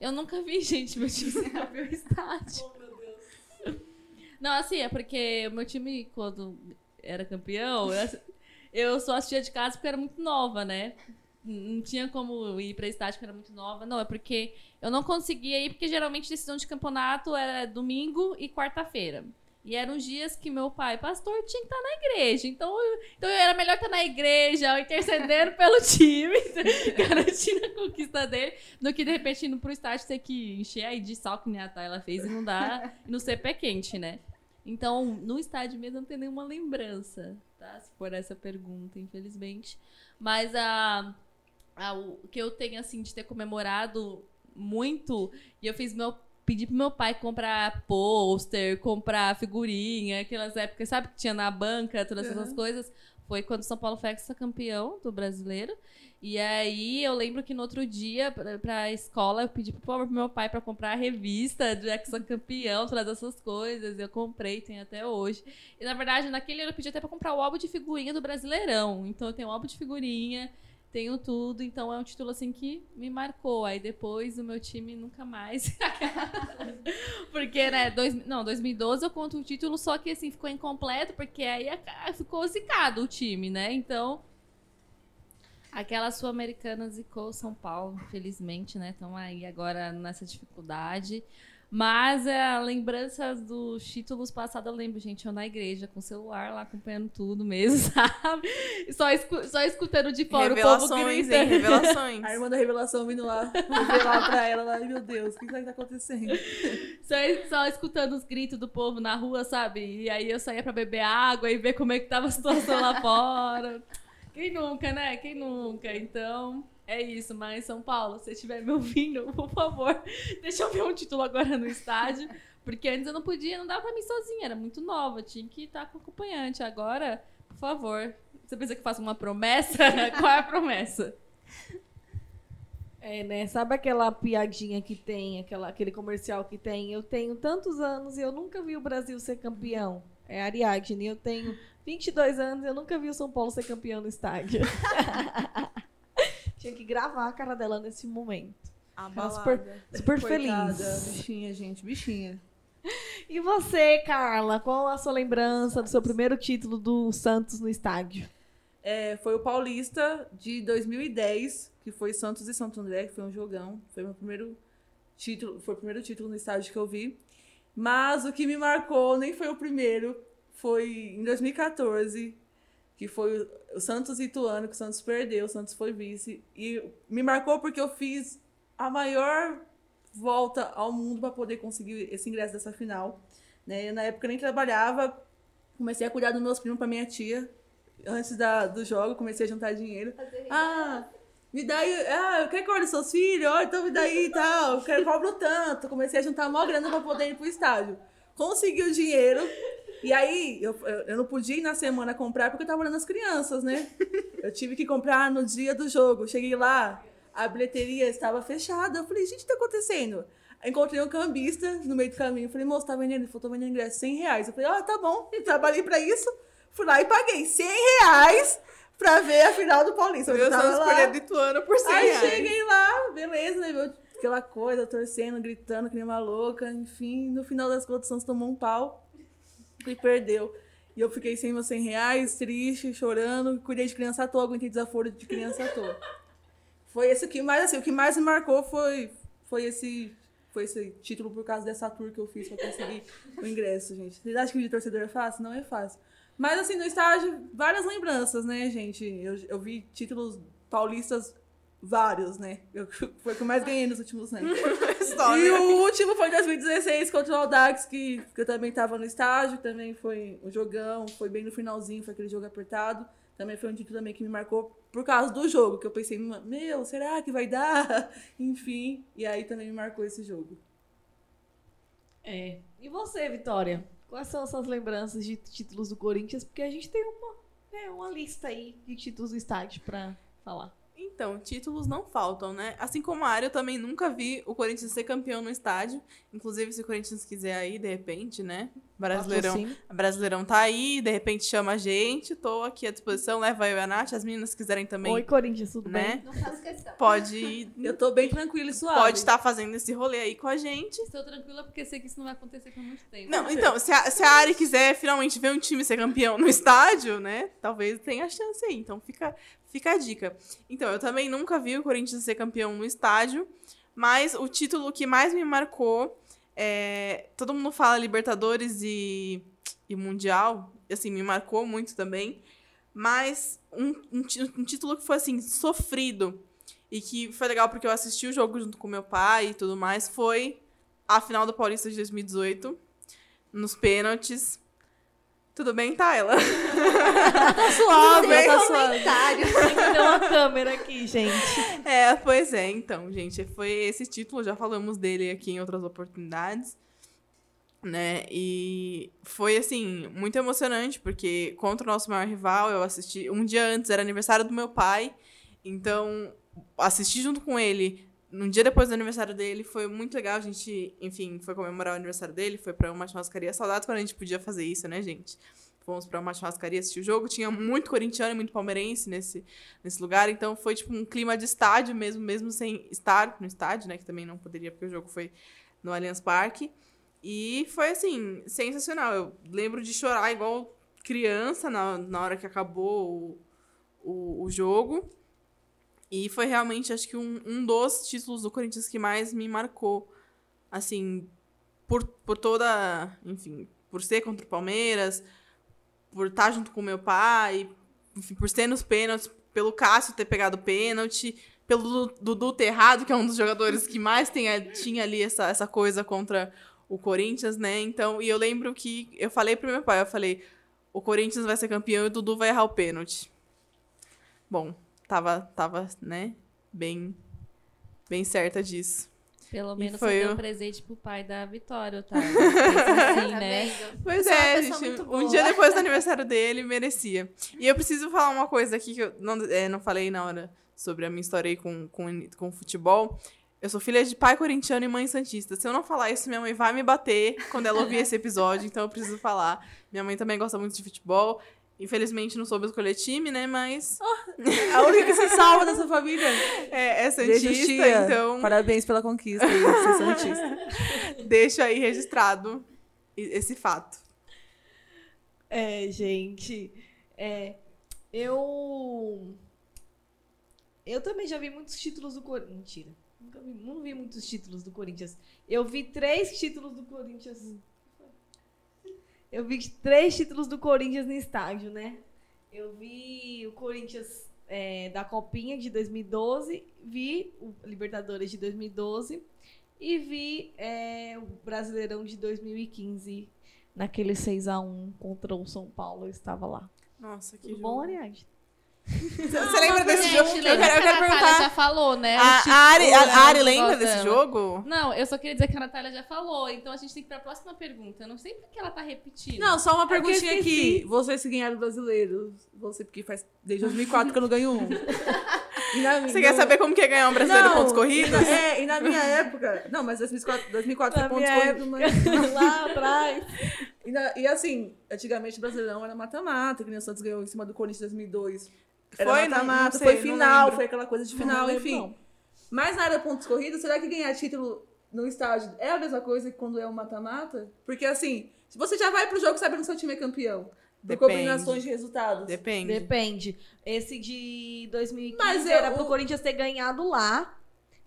Eu nunca vi, [laughs] gente, meu time sem abrir o estádio. Não, assim, é porque o meu time, quando era campeão, eu, eu só assistia de casa porque eu era muito nova, né? Não tinha como ir pra estádio porque eu era muito nova. Não, é porque eu não conseguia ir, porque geralmente decisão de campeonato era domingo e quarta-feira. E eram os dias que meu pai, pastor, tinha que estar na igreja. Então, eu, então era melhor estar na igreja, intercedendo pelo [laughs] time, [laughs] garantindo a conquista dele, do que de repente indo pro estádio ter que encher aí de sal que nem a Tayla fez e não dá, e não ser pé quente, né? Então, no estádio mesmo não tem nenhuma lembrança, tá? Se for essa pergunta, infelizmente. Mas a, a- o que eu tenho, assim, de ter comemorado muito, e eu fiz meu. Pedi pro meu pai comprar pôster, comprar figurinha, aquelas épocas, sabe, que tinha na banca, todas essas coisas. Foi quando o São Paulo foi campeão do brasileiro. E aí eu lembro que no outro dia, pra, pra escola, eu pedi pro, pro meu pai pra comprar a revista do ex-campeão, todas essas coisas. Eu comprei, tem até hoje. E na verdade, naquele ano eu pedi até pra comprar o álbum de figurinha do Brasileirão. Então eu tenho um álbum de figurinha, tenho tudo. Então é um título assim que me marcou. Aí depois o meu time nunca mais. [laughs] porque, né, dois, não, 2012 eu conto o título, só que assim ficou incompleto, porque aí ficou zicado o time, né? Então. Aquela Sul-Americana zicou São Paulo, infelizmente, né? Estão aí agora nessa dificuldade. Mas é, lembranças dos títulos passados, eu lembro, gente, eu na igreja, com o celular lá, acompanhando tudo mesmo, [laughs] sabe? E Só, escu- só escutando de fora o povo Revelações, gritando. hein? Revelações. [laughs] A irmã da revelação vindo lá, revelar pra ela lá, meu Deus, o que tá acontecendo? [laughs] Só, só escutando os gritos do povo na rua, sabe? E aí eu saía pra beber água e ver como é que tava a situação lá fora. Quem nunca, né? Quem nunca? Então, é isso. Mas, São Paulo, se você estiver me ouvindo, por favor, [laughs] deixa eu ver um título agora no estádio. Porque antes eu não podia, não dava pra mim sozinha, era muito nova, tinha que estar com acompanhante. Agora, por favor, você pensa que eu faço uma promessa? [laughs] Qual é a promessa? É, né? Sabe aquela piadinha que tem, aquela, aquele comercial que tem? Eu tenho tantos anos e eu nunca vi o Brasil ser campeão. É Ariadne. Eu tenho 22 anos e eu nunca vi o São Paulo ser campeão no estádio. [laughs] Tinha que gravar a cara dela nesse momento. Abalada. super- Super Coitada, feliz. bichinha, gente, bichinha. E você, Carla? Qual a sua lembrança do seu primeiro título do Santos no estádio? É, foi o Paulista de 2010, que foi Santos e Santo André, que foi um jogão. Foi meu primeiro título, foi o primeiro título no estádio que eu vi. Mas o que me marcou nem foi o primeiro, foi em 2014, que foi o- Santos e Ituano, que o Santos perdeu, o Santos foi vice. E me marcou porque eu fiz a maior volta ao mundo para poder conseguir esse ingresso dessa final. Né? Na época eu nem trabalhava, comecei a cuidar dos meus primos para minha tia. Antes da, do jogo, comecei a juntar dinheiro. Ah, me dá aí. Ah, quer que eu olhe seus filhos? Olha, então me dá aí e tal. Eu quero cobro tanto. Comecei a juntar maior grana para poder ir pro estádio. Consegui o dinheiro. E aí, eu, eu não podia ir na semana comprar porque eu tava olhando as crianças, né? [laughs] Eu tive que comprar no dia do jogo. Cheguei lá, a bilheteria estava fechada. Eu falei, gente, o que tá acontecendo? Encontrei um cambista no meio do caminho. Falei, moço, tá vendendo? Ele falou, tô vendendo ingresso 100 reais. Eu falei, ah, tá bom. [laughs] Trabalhei pra isso. Fui lá e paguei 100 reais pra ver a final do Paulista. Eu tava Santos lá. perdendo Ituano por 100 Aí reais. cheguei lá, beleza, né? Aquela coisa, torcendo, gritando, que nem uma louca. Enfim, no final das contas, o Santos tomou um pau e perdeu. E eu fiquei sem meus 100 reais, triste, chorando. Cuidei de criança à toa, aguentei desaforo de criança à toa. Foi esse que mais, assim, o que mais me marcou foi, foi esse foi esse título por causa dessa tour que eu fiz pra conseguir o ingresso, gente. Vocês acham que de torcedor é fácil? Não é fácil. Mas, assim, no estágio, várias lembranças, né, gente? Eu, eu vi títulos paulistas vários, né? Eu, [laughs] foi o que eu mais ganhei nos últimos anos. [laughs] E o último foi em 2016 contra o Audax, que, que eu também tava no estágio, também foi um jogão, foi bem no finalzinho, foi aquele jogo apertado. Também foi um título também que me marcou por causa do jogo, que eu pensei, meu, será que vai dar? [laughs] Enfim, e aí também me marcou esse jogo. É. E você, Vitória? Quais são as suas lembranças de títulos do Corinthians? Porque a gente tem uma, né, uma lista aí de títulos do estádio pra falar. Então, títulos não faltam, né? Assim como a área, eu também nunca vi o Corinthians ser campeão no estádio. Inclusive, se o Corinthians quiser aí, de repente, né? Brasileirão. Brasileirão tá aí, de repente chama a gente. Tô aqui à disposição, leva eu e a Nath. As meninas quiserem também, Oi, Corinthians, tudo né? bem? Não faço questão. Pode ir, [laughs] Eu tô bem tranquila e suave. pode estar fazendo esse rolê aí com a gente. Estou tranquila porque sei que isso não vai acontecer por muito tempo. Não, então, se a, se a Ari quiser finalmente ver um time ser campeão no estádio, né? Talvez tenha chance aí. Então fica, fica a dica. Então, eu também nunca vi o Corinthians ser campeão no estádio, mas o título que mais me marcou é. Todo mundo fala Libertadores e, e Mundial. Assim, me marcou muito também. Mas um, um, um título que foi assim, sofrido. E que foi legal porque eu assisti o jogo junto com meu pai e tudo mais. Foi a final do Paulista de 2018 nos pênaltis. Tudo bem, Tayla? Tá [laughs] suave, tá suave. Tem que ter uma câmera aqui, gente. É, pois é, então, gente, foi esse título, já falamos dele aqui em outras oportunidades, né? E foi assim, muito emocionante, porque contra o nosso maior rival, eu assisti um dia antes, era aniversário do meu pai, então assisti junto com ele. Um dia depois do aniversário dele, foi muito legal. A gente, enfim, foi comemorar o aniversário dele, foi pra uma churrascaria. Saudades quando a gente podia fazer isso, né, gente? Fomos pra uma churrascaria assistir o jogo. Tinha muito corintiano e muito palmeirense nesse, nesse lugar. Então foi tipo um clima de estádio mesmo, mesmo sem estar no estádio, né? Que também não poderia, porque o jogo foi no Allianz Parque. E foi assim, sensacional. Eu lembro de chorar igual criança na, na hora que acabou o, o, o jogo. E foi realmente, acho que, um, um dos títulos do Corinthians que mais me marcou. Assim, por, por toda. Enfim, por ser contra o Palmeiras, por estar junto com meu pai, enfim, por ser nos pênaltis, pelo Cássio ter pegado pênalti, pelo Dudu- ter errado, que é um dos jogadores que mais tem, tinha ali essa, essa coisa contra o Corinthians, né? Então, e eu lembro que eu falei pro meu pai, eu falei, o Corinthians vai ser campeão e o Dudu vai errar o pênalti. Bom, tava, tava, né, bem, bem certa disso. Pelo menos foi você deu um presente pro pai da Vitória, tá? [laughs] assim, Tá né? Pois é é, gente, um dia [laughs] depois do aniversário dele, merecia. E eu preciso falar uma coisa aqui que eu não, é, não falei na hora sobre a minha história aí com, com, com futebol. Eu sou filha de pai corintiano e mãe santista. Se eu não falar isso, minha mãe vai me bater quando ela ouvir esse episódio, então eu preciso falar. Minha mãe também gosta muito de futebol. Infelizmente não soube escolher time, né? Mas A única que se salva dessa família. é, é Beijo, santista, tia. então Parabéns pela conquista aí, ser santista. [laughs] deixa aí registrado esse fato. É, gente. É, eu. Eu também já vi muitos títulos do Corinthians. Mentira. Nunca vi, não vi muitos títulos do Corinthians. Eu vi três títulos do Corinthians. Eu vi três títulos do Corinthians no estádio, né? Eu vi o Corinthians é, da Copinha de 2012, vi o Libertadores de 2012 e vi é, o Brasileirão de 2015 naquele 6x1 contra o São Paulo. Eu estava lá. Nossa, que Tudo jogo. bom, Ariadne? Você lembra desse Gente, jogo? Eu lembra quero, eu que a quero Natália perguntar. já falou, né? A, a Ari, né, a, a Ari lembra desse dela. jogo? Não, eu só queria dizer que a Natália já falou, então a gente tem que ir pra próxima pergunta. Eu não sei por que ela tá repetindo. Não, só uma eu perguntinha aqui. Vocês que ganharam o brasileiro. Você, porque faz desde 2004 que eu não ganho um. [laughs] Na- Você quer saber como que é ganhar um brasileiro Não, pontos corridos? É, e na minha época. Não, mas 2004, 2004 Na foi pontos corridos, mas. [laughs] lá [laughs] atrás. E, na- e assim, antigamente o Brasileirão era mata-mata, que nem o Santos ganhou em cima do Corinthians em 2002. Era Foi? Mata-mata, sei, foi final, foi aquela coisa de final, lembro, enfim. não. Mas na área pontos corridos, será que ganhar título no estádio é a mesma coisa que quando é um mata-mata? Porque assim, se você já vai pro jogo sabendo que seu time é campeão. Por Depende. combinações de resultados. Depende. Depende. Esse de 2015 Mas eu- era pro Corinthians ter ganhado lá,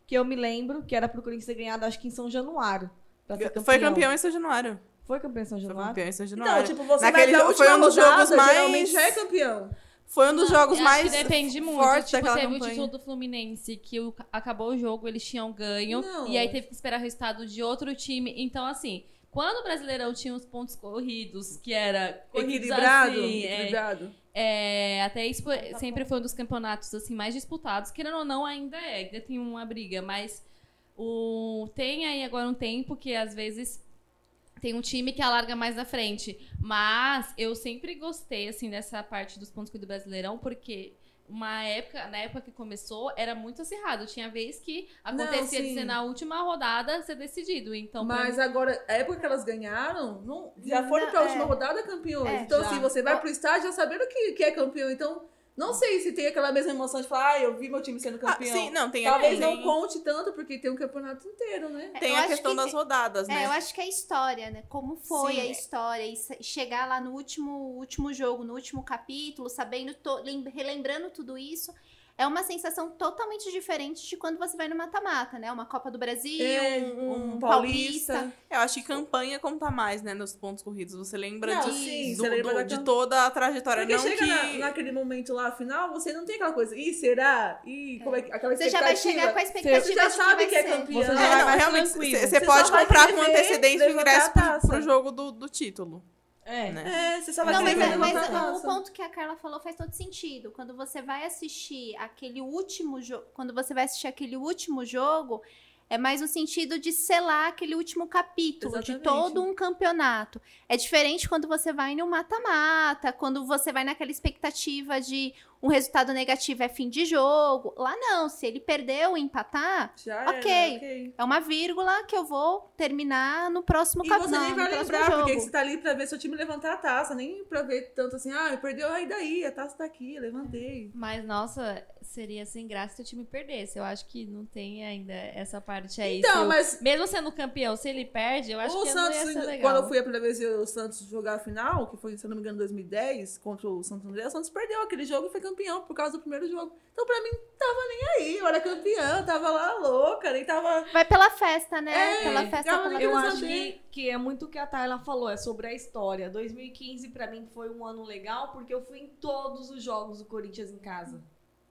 que eu me lembro, que era pro Corinthians ter ganhado acho que em São Januário. pra ser Foi campeão em São Januário. Foi campeão em São Foi Januário? campeão em São Então, Januário. tipo, você Naquele na jogo- última foi um dos rodada, jogos mais- geralmente já é campeão. Foi um dos jogos mais depende muito. fortes Tipo, daquela teve o campanha. título do Fluminense, que o- acabou o jogo, eles tinham ganho. Não. E aí teve que esperar o resultado de outro time. Então, assim, Quando o Brasileirão tinha os pontos corridos, que era Equilibrado, assim, é, equilibrado. é, até isso foi- sempre foi um dos campeonatos assim mais disputados, querendo ou não, ainda é, ainda tem uma briga, mas o tem aí agora um tempo que às vezes tem um time que alarga mais na frente, mas eu sempre gostei assim dessa parte dos pontos do Brasileirão, porque uma época, na época que começou, era muito acirrado. Tinha vez que acontecia de sim. ser na última rodada ser decidido. Então, pra Mas agora, a época que elas ganharam, não, já foram Não, pra última é. rodada campeões. É, então, já. assim, você vai pro estádio já sabendo que, que é campeão. Então, não sei se tem aquela mesma emoção de falar, ah, eu vi meu time sendo Ah, campeão. sim, não, tem Talvez tem, não conte tanto, porque tem um campeonato inteiro, né? tem Eu a questão que das tem- rodadas, né? É, eu acho que é a história, né? Como foi Sim. a história e chegar lá no último, último jogo, no último capítulo, sabendo, to- relembrando tudo isso, é uma sensação totalmente diferente de quando você vai no mata-mata, né? Uma Copa do Brasil, É, um, um paulista. paulista. Eu acho que campanha conta mais, né, nos pontos corridos. Você lembra Não, de, sim, do- você lembra do- da de toda a trajetória. Porque não chega que... na- naquele momento lá, final, você não tem aquela coisa, ih, será? Ih, como é que aquela Você já vai chegar com a expectativa Você já sabe vai que é campeão. Você já É, vai realmente, você Você pode comprar com antecedência o ingresso pro, pro jogo do, do título. É. Né? É, você só vai Não, mas, é- mas o taça. ponto que a Carla falou faz todo sentido. Quando você vai assistir aquele último jogo, quando você vai assistir aquele último jogo, é mais no sentido de selar aquele último capítulo de Exatamente. todo um campeonato. É diferente quando você vai no mata-mata, quando você vai naquela expectativa de um resultado negativo é fim de jogo. Lá não, se ele perder ou empatar, Já Ok. era, ok. é uma vírgula que eu vou terminar no próximo E capítulo. você nem vai lembrar, porque jogo. você tá ali pra ver seu time levantar a taça, nem pra ver tanto assim, ah, perdeu, aí daí, a taça tá aqui, levantei. Mas, nossa, seria sem graça se o time perdesse. Eu acho que não tem ainda essa parte aí. Então, o- mas Mesmo sendo campeão, se ele perde, eu acho o que não ia Santos, ser legal. quando eu fui a primeira vez ver o Santos jogar a final, que foi, se eu não me engano, em 2010, contra o Santo André, o Santos perdeu aquele jogo e foi campeão por causa do primeiro jogo. Então, pra mim, tava nem aí, eu era campeã, tava lá louca, nem tava. Vai pela festa, né? É, pela festa, ela pela Eu acho que, que é muito o que a Tayla falou, é sobre a história. 2015 pra mim foi um ano legal porque eu fui em todos os jogos do Corinthians em casa.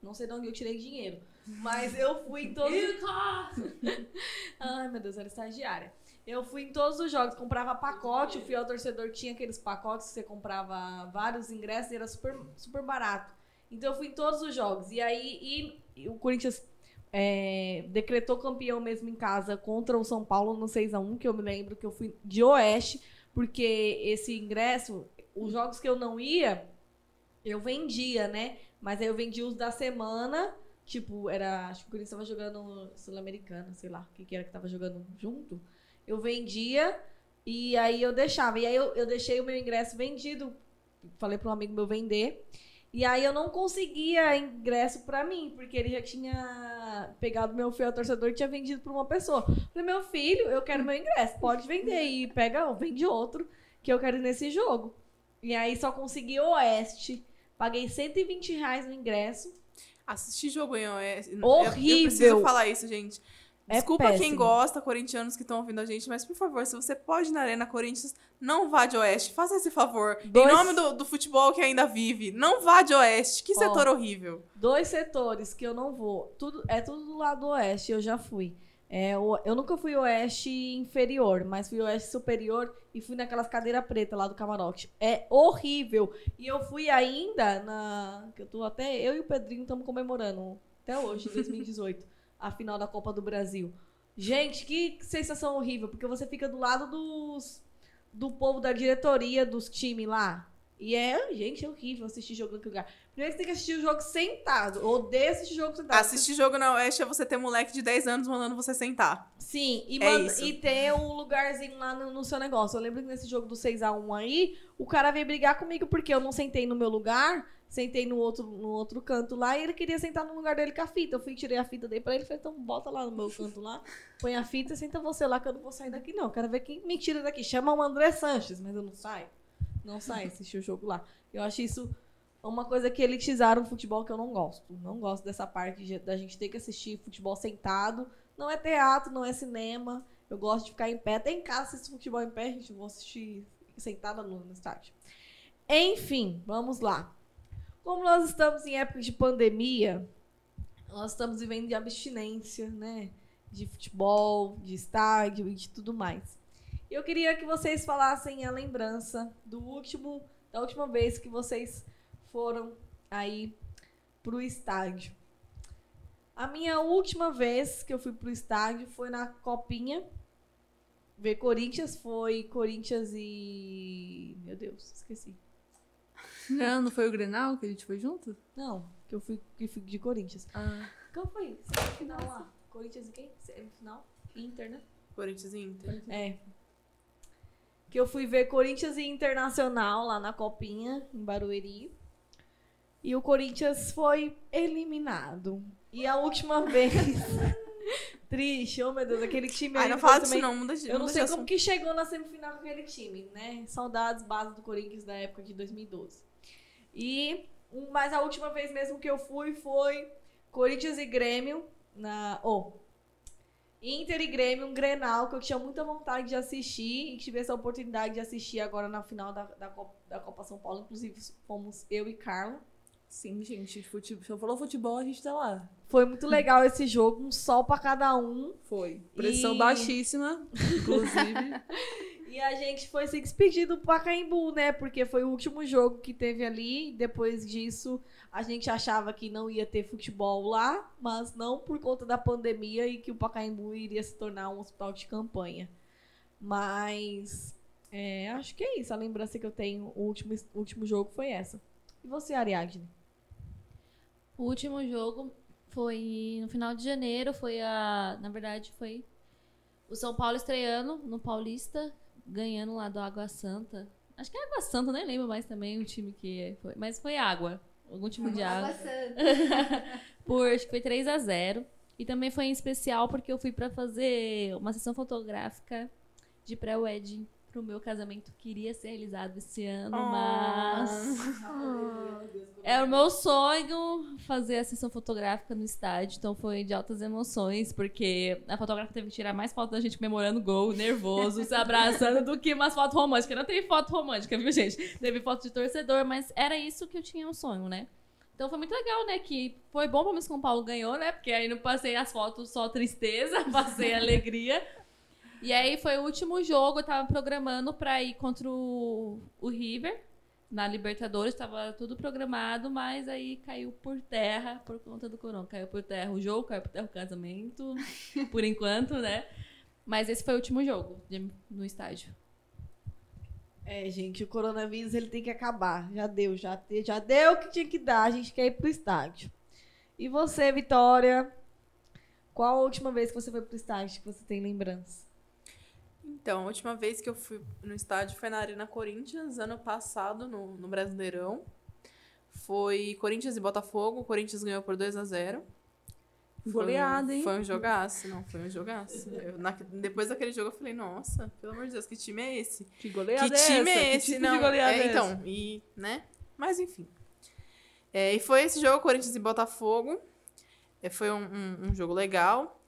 Não sei de onde eu tirei dinheiro, mas eu fui em [laughs] todos. [laughs] Ai, meu Deus, era estagiária. Eu fui em todos os jogos, comprava pacote, o fiel torcedor tinha aqueles pacotes que você comprava vários ingressos e era super, super barato. Então eu fui em todos os jogos. E aí e- e o Corinthians é, decretou campeão mesmo em casa contra o São Paulo no 6x1, que eu me lembro que eu fui de Oeste, porque esse ingresso, os jogos que eu não ia, eu vendia, né? Mas aí eu vendia os da semana, tipo, era. Acho que o Corinthians tava jogando Sul-Americana, sei lá, o que, que era que tava jogando junto. Eu vendia e aí eu deixava. E aí eu, eu deixei o meu ingresso vendido. Falei para um amigo meu vender. E aí eu não conseguia ingresso pra mim, porque ele já tinha pegado meu fiel torcedor e tinha vendido pra uma pessoa. Falei, meu filho, eu quero meu ingresso, pode vender. E pega, vende outro, que eu quero ir nesse jogo. E aí só consegui Oeste. Paguei 120 reais no ingresso. Assistir jogo em OS. Eu- Eu, Horrível. preciso falar isso, gente. É Desculpa quem gosta, corintianos que estão ouvindo a gente, mas por favor, se você pode ir na Arena Corinthians, não vá de Oeste. Faça esse favor. Dois- Em nome do, do futebol que ainda vive, não vá de Oeste. Que setor horrível. Dois setores que eu não vou. Tudo, é tudo do lado oeste, eu já fui. É, eu nunca fui oeste inferior, mas fui oeste superior e fui naquelas cadeiras pretas lá do camarote. É horrível. E eu fui ainda na. Que eu tô até. Eu e o Pedrinho estamos comemorando até hoje, [laughs] em 2018, a final da Copa do Brasil. Gente, que sensação horrível, porque você fica do lado dos. Do povo da diretoria dos times lá. E é, gente, é horrível assistir jogo naquele lugar. Primeiro você tem que assistir o jogo sentado. Odeio assistir jogo sentado. Assistir jogo na Oeste é você ter moleque de 10 anos mandando você sentar. Sim, e, É manda- e ter um lugarzinho lá no, no seu negócio. Eu lembro que nesse jogo do 6x1 aí, o cara veio brigar comigo porque eu não sentei no meu lugar, sentei no outro, no outro canto lá, e ele queria sentar no lugar dele com a fita. Eu fui tirei a fita dele pra ele, falei, então bota lá no meu canto lá, põe a fita e senta você lá que eu não vou sair daqui não. Quero ver quem me tira daqui. Chama o André Sanches, mas eu não saio. Não saio assistir o jogo lá. Eu acho isso uma coisa que elitizaram o futebol que eu não gosto. Não gosto dessa parte de- da gente ter que assistir futebol sentado. Não é teatro, não é cinema. Eu gosto de ficar em pé. Até em casa assisto futebol em pé, gente. Eu vou assistir sentada no, no estádio. Enfim, vamos lá. Como nós estamos em época de pandemia, nós estamos vivendo de abstinência, né? De futebol, de estádio e de tudo mais. Eu queria que vocês falassem a lembrança do último, da última vez que vocês foram aí pro estádio. A minha última vez que eu fui pro estádio foi na Copinha. Ver Corinthians foi Corinthians e. Meu Deus, esqueci. Não, não foi o Grenal que a gente foi junto? Não, que eu fui, que fui de Corinthians. Ah. Qual foi? Semifinal lá. Corinthians e quem? Semifinal? Inter, né? Corinthians e Inter. É. Que eu fui ver Corinthians e Internacional lá na Copinha, em Barueri. E o Corinthians foi eliminado. E a última [laughs] vez. Triste, oh meu Deus, aquele time Ai, aí não fala disso também- não, muda de Eu não sei como assunto. que chegou na semifinal com aquele time, né? Saudades base do Corinthians da época de 2012. E, mas a última vez mesmo que eu fui foi Corinthians e Grêmio na. Oh, Inter e Grêmio, um Grenal que eu tinha muita vontade de assistir e tive essa oportunidade de assistir agora na final da, da, Copa, da Copa São Paulo. Inclusive, fomos eu e Carla. Sim, gente. Futebol, se eu falou futebol, a gente tá lá. Foi muito legal esse jogo, um sol pra cada um. Foi. Pressão E- baixíssima, inclusive. [laughs] E a gente foi se despedir do Pacaembu, né? Porque foi o último jogo que teve ali. Depois disso, a gente achava que não ia ter futebol lá, mas não por conta da pandemia e que o Pacaembu iria se tornar um hospital de campanha. Mas é, acho que é isso. A lembrança que eu tenho, o último, o último jogo foi essa. E você, Ariadne? O último jogo foi no final de janeiro, foi a. Na verdade, foi o São Paulo estreando no Paulista, ganhando lá do Água Santa. Acho que é Água Santa, nem lembro mais também o time que foi. Mas foi água. Algum time de água. Água Santa. [laughs] Por, acho que foi 3 a 0 E também foi em especial porque eu fui pra fazer uma sessão fotográfica de pré-wedding pro meu casamento que iria ser realizado esse ano, mas é o meu sonho fazer a sessão fotográfica no estádio, então foi de altas emoções, porque a fotógrafa teve que tirar mais fotos da gente comemorando o gol, nervoso, se abraçando, do que umas fotos românticas. Não tem foto romântica, viu, gente? Teve foto de torcedor, mas era isso que eu tinha um sonho, né? Então foi muito legal, né? Que foi bom pelo menos que o São Paulo ganhou, né? Porque aí não passei as fotos só tristeza, [laughs] passei alegria. E aí foi o último jogo, eu tava programando pra ir contra o, o River na Libertadores, tava tudo programado, mas aí caiu por terra por conta do corona. Caiu por terra o jogo, caiu por terra o casamento, [laughs] por enquanto, né? Mas esse foi o último jogo de- no estádio. É, gente, o coronavírus ele tem que acabar. Já deu, já, te- já deu o que tinha que dar. A gente quer ir pro estádio. E você, Vitória? Qual a última vez que você foi pro estádio que você tem lembrança? Então, a última vez que eu fui no estádio foi na Arena Corinthians, ano passado, no, no Brasileirão. Foi Corinthians e Botafogo. O Corinthians ganhou por 2 a 0 Foi Goleada, um- hein? Foi um jogaço, não, foi um jogaço. Eu, na- depois daquele jogo eu falei, nossa, pelo amor de Deus, que time é esse? Que goleada que é time essa? é Que esse? tipo não, goleada é, é então, essa? e, né? Mas enfim. É, e foi esse jogo, Corinthians e Botafogo. É, foi um, um- um jogo legal.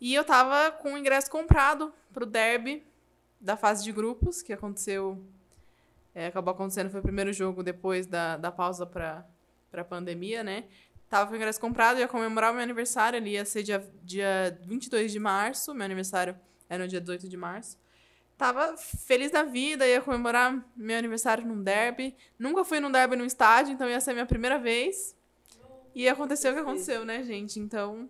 E eu tava com o ingresso comprado pro derby da fase de grupos, que aconteceu. é, acabou acontecendo, foi o primeiro jogo depois da, da pausa pra, pra pandemia, né? Tava com o ingresso comprado, ia comemorar o meu aniversário, ele ia ser dia, dia 22 de março, meu aniversário é no dia 18 de março. Tava feliz da vida, ia comemorar meu aniversário num derby. Nunca fui num derby num estádio, então ia ser a minha primeira vez. E aconteceu o que aconteceu, né, gente? Então,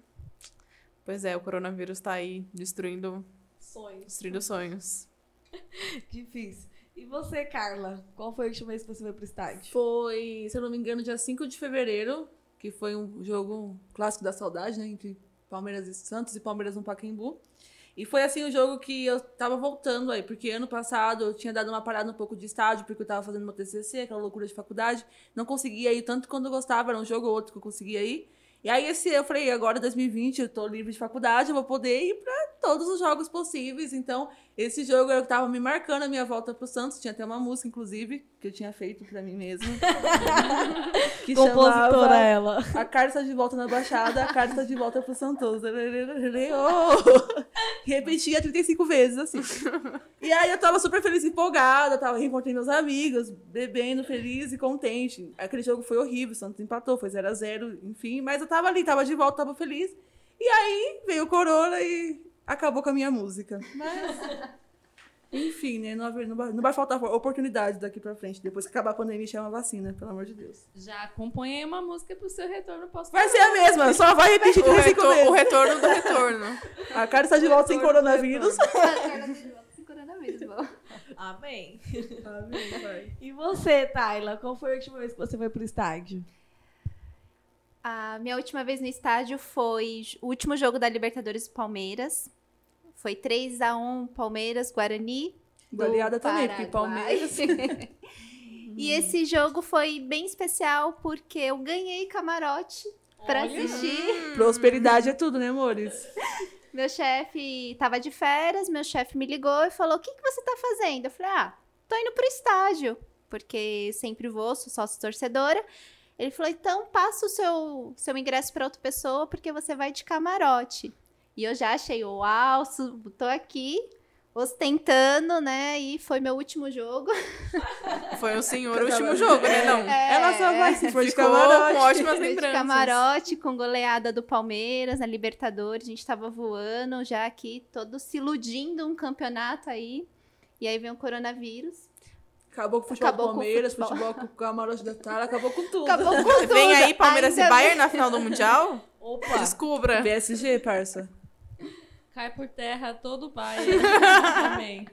pois é, o coronavírus tá aí destruindo, Sonhos. destruindo sonhos. [laughs] Difícil. E você, Carla? Qual foi a última vez que você foi pro estádio? Foi, se eu não me engano, dia 5 de fevereiro, que foi um jogo clássico da saudade, né? Entre Palmeiras e Santos e Palmeiras no Pacaembu. E foi assim o jogo que eu tava voltando aí, porque ano passado eu tinha dado uma parada um pouco de estádio, porque eu tava fazendo meu TCC, aquela loucura de faculdade. Não conseguia ir tanto quando eu gostava, era um jogo ou outro que eu conseguia ir. E aí esse eu falei, agora 2020 eu tô livre de faculdade, eu vou poder ir pra todos os jogos possíveis. Então, esse jogo eu tava me marcando a minha volta pro Santos, tinha até uma música inclusive que eu tinha feito pra mim mesma. [laughs] que Compositora ela. A carta de volta na Baixada, a carta de volta pro Santos. Oh! [laughs] Repetia 35 vezes, assim. E aí eu tava super feliz empolgada, tava reencontrei meus amigos, bebendo, feliz e contente. Aquele jogo foi horrível, o Santos empatou, foi 0 a 0 enfim. Mas eu tava ali, tava de volta, tava feliz. E aí veio o Corona e acabou com a minha música. Mas [laughs] Enfim, né? Não, não vai, não vai faltar oportunidade daqui pra frente. Depois que acabar a pandemia, chama a vacina, pelo amor de Deus. Já acompanhei uma música pro seu retorno posso Vai ser a mesma, só vai repetir O, retor- o vezes. retorno do retorno. A cara está de volta sem coronavírus. [laughs] Coronavírus, bom. Amém. Amém, pai. E você, Tayla, qual foi a última vez que você foi pro estádio? A minha última vez no estádio foi o último jogo da Libertadores do Palmeiras. Foi 3 a 1 Palmeiras, Guarani. Goleada também, porque. Palmeiras. [laughs] e esse jogo foi bem especial porque eu ganhei camarote pra Olha. assistir. Prosperidade é tudo, né, amores? [laughs] Meu chefe tava de férias, meu chefe me ligou e falou: O que, que você tá fazendo? Eu falei: Ah, tô indo pro estádio, porque sempre vou, sou sócio torcedora. Ele falou: Então passa o seu, seu ingresso pra outra pessoa, porque você vai de camarote. E eu já achei: Uau, su- tô aqui ostentando, né? E foi meu último jogo. [laughs] Foi o senhor último jogo, né? Não. É. Ela só vai se for de camarote. com ótimas de lembranças. camarote com goleada do Palmeiras na Libertadores. A gente tava voando já aqui, todos se iludindo um campeonato aí. E aí vem o coronavírus. Acabou com o futebol Acabou do com o Palmeiras, futebol. futebol com o camarote da Tara, acabou com tudo. Acabou com tudo. [laughs] Vem aí, Palmeiras Ainda e Bayern na final do Mundial? Opa! Descubra. PSG, parça. Cai por terra todo o Bayern. [laughs] Amém.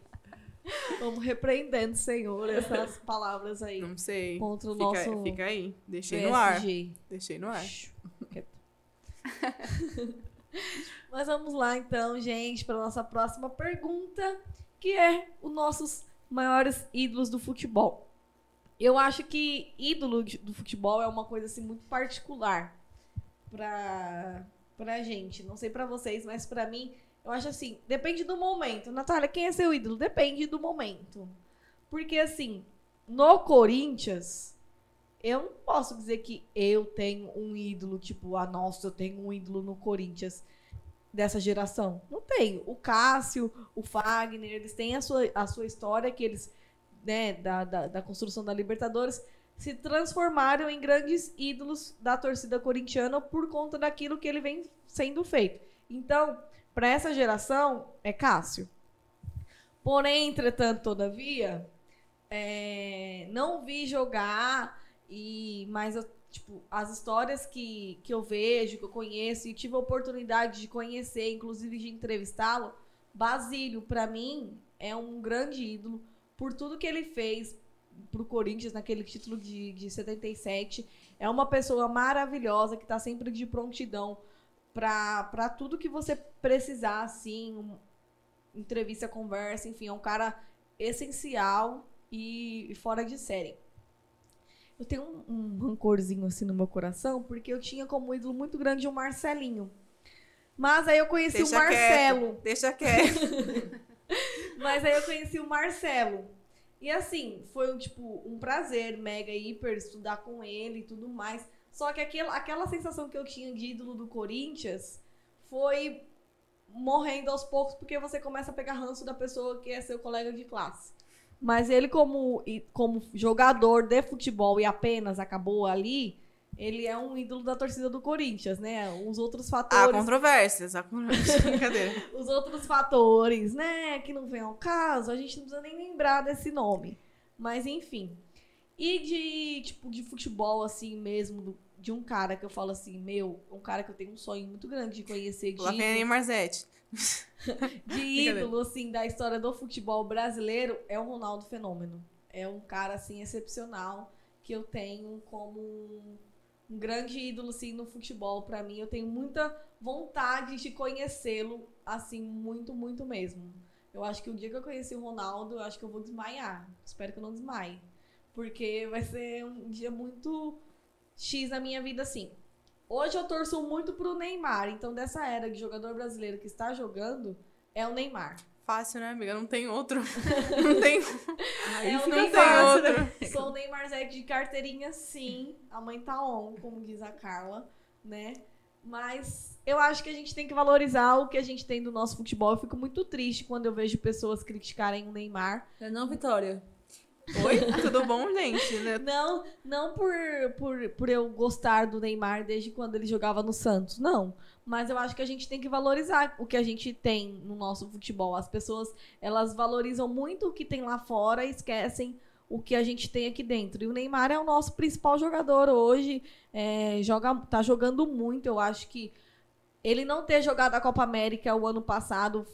Vamos repreendendo, Senhor, essas palavras aí. Não sei. Contra o Fica, nosso fica aí. Deixei no ar. PSG. Deixei no ar. [laughs] Mas vamos lá então, gente, para nossa próxima pergunta, que é os nossos maiores ídolos do futebol. Eu acho que ídolo do futebol é uma coisa assim muito particular pra pra gente. Não sei pra vocês, mas pra mim, eu acho assim, depende do momento. Natália, quem é seu ídolo? Depende do momento. Porque assim, no Corinthians, eu não posso dizer que eu tenho um ídolo, tipo, ah, nossa, eu tenho um ídolo no Corinthians dessa geração. Não tenho. O Cássio, o Fagner, eles têm a sua, a sua história que eles, né, da, da, da construção da Libertadores, se transformaram em grandes ídolos da torcida corintiana por conta daquilo que ele vem sendo feito. Então, para essa geração, é Cássio. Porém, entretanto, todavia, é, não vi jogar e mas tipo as histórias que, que eu vejo que eu conheço e tive a oportunidade de conhecer inclusive de entrevistá-lo Basílio para mim é um grande ídolo por tudo que ele fez pro Corinthians naquele título de, de 77 é uma pessoa maravilhosa que está sempre de prontidão para tudo que você precisar assim um- entrevista conversa enfim é um cara essencial e, e fora de série eu tenho um, um rancorzinho assim no meu coração, porque eu tinha como ídolo muito grande o Marcelinho. Mas aí eu conheci Deixa o Marcelo. quieto. Deixa quieto. [laughs] Mas aí eu conheci o Marcelo. E assim, foi um, tipo um prazer mega hiper estudar com ele e tudo mais. Só que aquela, aquela sensação que eu tinha de ídolo do Corinthians foi morrendo aos poucos, porque você começa a pegar ranço da pessoa que é seu colega de classe. Mas ele, como, como jogador de futebol e apenas acabou ali, ele é um ídolo da torcida do Corinthians, né? Os outros Há fatores controvérsias. Há controvérsias. [laughs] Brincadeira. [laughs] os outros fatores, né, que não vem ao caso, a gente não precisa nem lembrar desse nome. Mas enfim. E de tipo de futebol assim mesmo, do- de um cara que eu falo assim, meu, um cara que eu tenho um sonho muito grande de conhecer de, a ídolo, [laughs] de ídolo assim da história do futebol brasileiro é o Ronaldo Fenômeno. É um cara assim excepcional que eu tenho como um, um grande ídolo assim no futebol pra mim. Eu tenho muita vontade de conhecê-lo assim muito, muito mesmo. Eu acho que o dia que eu conheci o Ronaldo, eu acho que eu vou desmaiar. Espero que eu não desmaie, porque vai ser um dia muito X na minha vida assim. Hoje eu torço muito pro Neymar, então dessa era de jogador brasileiro que está jogando é o Neymar. Fácil, né, amiga? Não tem outro. [laughs] Não tem, É o não tem Neymar. outro. Sou o Neymar Zé de carteirinha, sim. A mãe tá on, como diz a Carla, né? Mas eu acho que a gente tem que valorizar o que a gente tem do nosso futebol. Eu fico muito triste quando eu vejo pessoas criticarem o Neymar. É não, Vitória? Oi? [laughs] Tudo bom, gente? Né? Não, não por, por, por eu gostar do Neymar desde quando ele jogava no Santos, não. Mas eu acho que a gente tem que valorizar o que a gente tem no nosso futebol. As pessoas, elas valorizam muito o que tem lá fora e esquecem o que a gente tem aqui dentro. E o Neymar é o nosso principal jogador hoje. É, joga, tá jogando muito. Eu acho que ele não ter jogado a Copa América o ano passado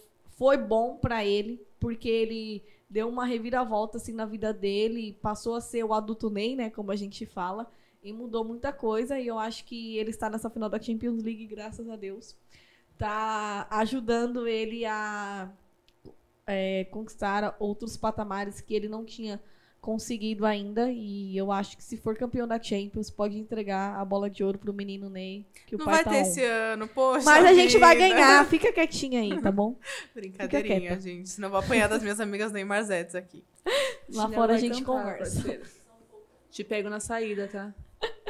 foi bom para ele, porque ele deu uma reviravolta assim na vida dele, passou a ser o adulto Ney, né, como a gente fala, e mudou muita coisa. E eu acho que ele está nessa final da Champions League, graças a Deus, tá ajudando ele a é, conquistar outros patamares que ele não tinha conseguido ainda. E eu acho que se for campeão da Champions, pode entregar a bola de ouro pro menino Ney. Que o Não pai vai tá ter on. esse ano, poxa. Mas a gente vai ganhar. [laughs] Fica quietinha aí, tá bom? Brincadeirinha, gente. Senão vou apanhar das minhas amigas Neymar Zetes aqui. Lá fora a gente cantar, conversa. Te pego na saída, tá? [laughs]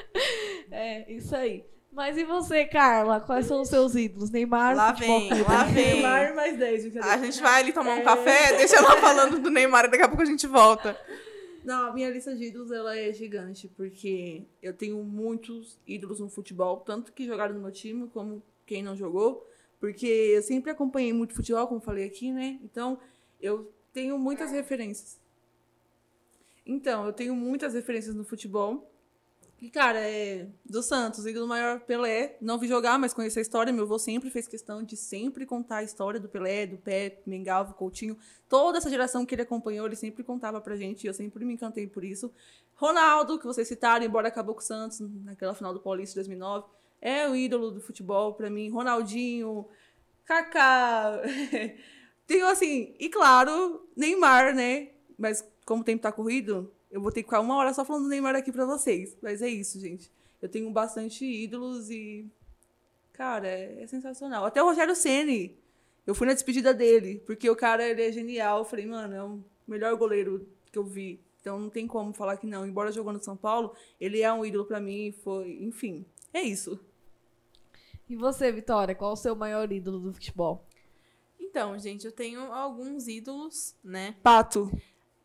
É, isso aí. Mas e você, Carla? Quais são os seus ídolos? Neymar? Lá vem, lá vem. Neymar mais 10, brincadeira. A gente vai ali tomar um É. café, deixa ela falando do Neymar e daqui a pouco a gente volta. Não, a minha lista de ídolos ela é gigante, porque eu tenho muitos ídolos no futebol, tanto que jogaram no meu time, como quem não jogou, porque eu sempre acompanhei muito futebol, como falei aqui, né? Então, eu tenho muitas referências. Então, eu tenho muitas referências no futebol. E, cara, é do Santos, ídolo maior Pelé. Não vi jogar, mas conheço a história. Meu avô sempre fez questão de sempre contar a história do Pelé, do Pepe, Mengalvo, Coutinho. Toda essa geração que ele acompanhou, ele sempre contava pra gente. E eu sempre me encantei por isso. Ronaldo, que vocês citaram, embora acabou com o Santos naquela final do Paulista de 2009. É o ídolo do futebol pra mim. Ronaldinho, Kaká. [laughs] Tenho assim, e claro, Neymar, né? Mas como o tempo tá corrido, eu vou ter que ficar uma hora só falando do Neymar aqui pra vocês. Mas é isso, gente. Eu tenho bastante ídolos e. Cara, é, é sensacional. Até o Rogério Ceni. Eu fui na despedida dele, porque o cara ele é genial. Eu falei, mano, é o melhor goleiro que eu vi. Então não tem como falar que não. Embora jogando no São Paulo, ele é um ídolo pra mim. Foi, enfim, é isso. E você, Vitória? Qual o seu maior ídolo do futebol? Então, gente, eu tenho alguns ídolos, né? Pato.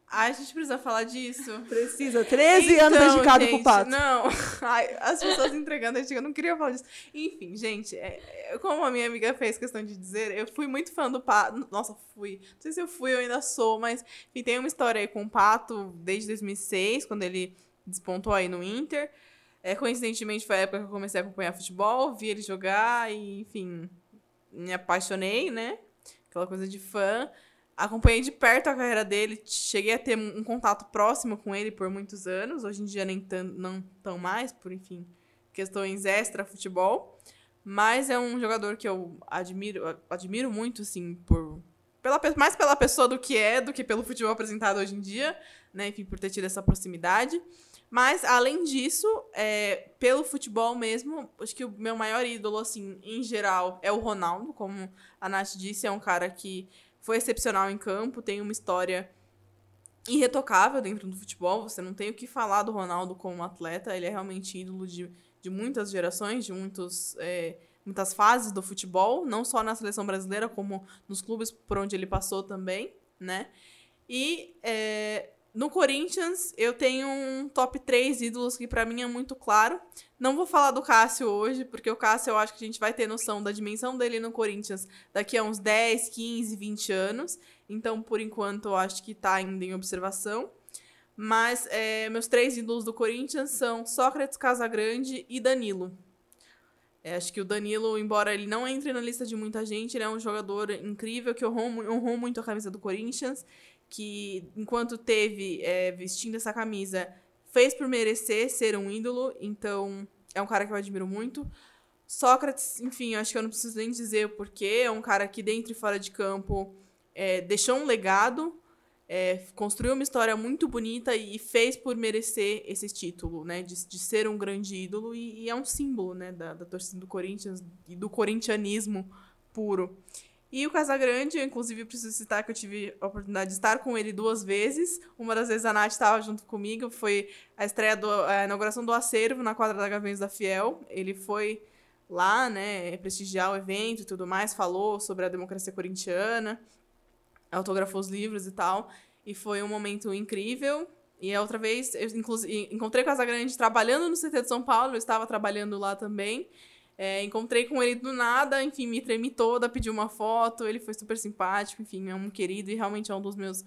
Ai, a gente precisa falar disso. Precisa. 13 anos Então, dedicado gente, pro Pato. Não, [laughs] Ai, as pessoas entregando a gente, eu não queria falar disso. Enfim, gente, é- é, como a minha amiga fez questão de dizer, eu fui muito fã do Pato. Nossa, fui. Não sei se eu fui, eu ainda sou, mas enfim, tem uma história aí com o Pato desde 2006, quando ele despontou aí no Inter. É, coincidentemente, foi a época que eu comecei a acompanhar futebol, vi ele jogar e, enfim, me apaixonei, né? Aquela coisa de fã. Acompanhei de perto a carreira dele, cheguei a ter um contato próximo com ele por muitos anos. Hoje em dia nem tão, não tão mais, por enfim, questões extra futebol. Mas é um jogador que eu admiro, admiro muito, assim, por pela, pe- mais pela pessoa do que é, do que pelo futebol apresentado hoje em dia, né? Enfim, por ter tido essa proximidade. Mas, além disso, é, pelo futebol mesmo, acho que o meu maior ídolo, assim, em geral, é o Ronaldo. Como a Nath disse, é um cara que foi excepcional em campo, tem uma história irretocável dentro do futebol. Você não tem o que falar do Ronaldo como atleta. Ele é realmente ídolo de, de muitas gerações, de muitos, é, muitas fases do futebol, não só na seleção brasileira, como nos clubes por onde ele passou também, né? E é, no Corinthians, eu tenho um top 3 ídolos que pra mim é muito claro. Não vou falar do Cássio hoje, porque o Cássio eu acho que a gente vai ter noção da dimensão dele no Corinthians daqui a uns 10, 15, 20 anos. Então, por enquanto, eu acho que tá ainda em observação. Mas é, meus três ídolos do Corinthians são Sócrates, Casagrande e Danilo. É, acho que o Danilo, embora ele não entre na lista de muita gente, ele é um jogador incrível que honrou, honrou muito a camisa do Corinthians que enquanto teve é, vestindo essa camisa, fez por merecer ser um ídolo, então é um cara que eu admiro muito. Sócrates, enfim, acho que eu não preciso nem dizer o porquê, é um cara que dentro e fora de campo é, deixou um legado, é, construiu uma história muito bonita e fez por merecer esse título, né, de, de ser um grande ídolo e, e é um símbolo, né, da, da torcida do Corinthians e do corintianismo puro. E o Casagrande, eu inclusive preciso citar que eu tive a oportunidade de estar com ele duas vezes. Uma das vezes a Nath estava junto comigo, foi a estreia, do, a inauguração do acervo na quadra da Gaviões da Fiel. Ele foi lá, né, prestigiar o evento e tudo mais, falou sobre a democracia corintiana, autografou os livros e tal. E foi um momento incrível. E a outra vez, eu encontrei o Casagrande trabalhando no CT de São Paulo, eu estava trabalhando lá também. É, encontrei com ele do nada, enfim, me tremi toda, pedi uma foto, ele foi super simpático, enfim, é um querido e realmente é um dos meus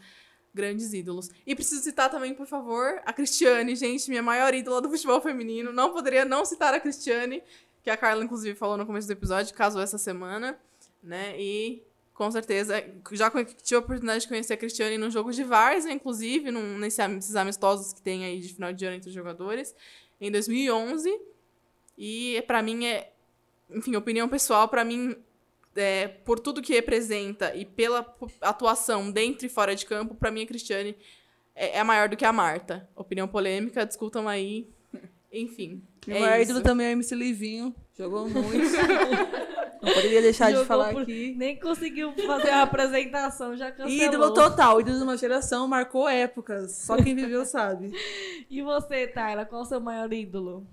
grandes ídolos. E preciso citar também, por favor, a Cristiane, gente, minha maior ídola do futebol feminino. Não poderia não citar a Cristiane, que a Carla, inclusive, falou no começo do episódio, casou essa semana, né? E com certeza, já tive a oportunidade de conhecer a Cristiane no jogo de Várzea, inclusive, num, nesses amistosos que tem aí de final de ano entre os jogadores, em 2011. E para mim é enfim, opinião pessoal, para mim, é, por tudo que representa e pela atuação dentro e fora de campo, para mim a Cristiane é, é, maior do que a Marta. Opinião polêmica, discutam aí. Enfim. Meu é maior ídolo também é o MC Livinho. Jogou [laughs] muito. Não poderia deixar Jogou de falar por... aqui. Nem conseguiu fazer a apresentação, já cancelou. Ídolo total, ídolo de uma geração, marcou épocas. Só quem viveu [laughs] sabe. e você, Tayla, qual é o seu maior ídolo?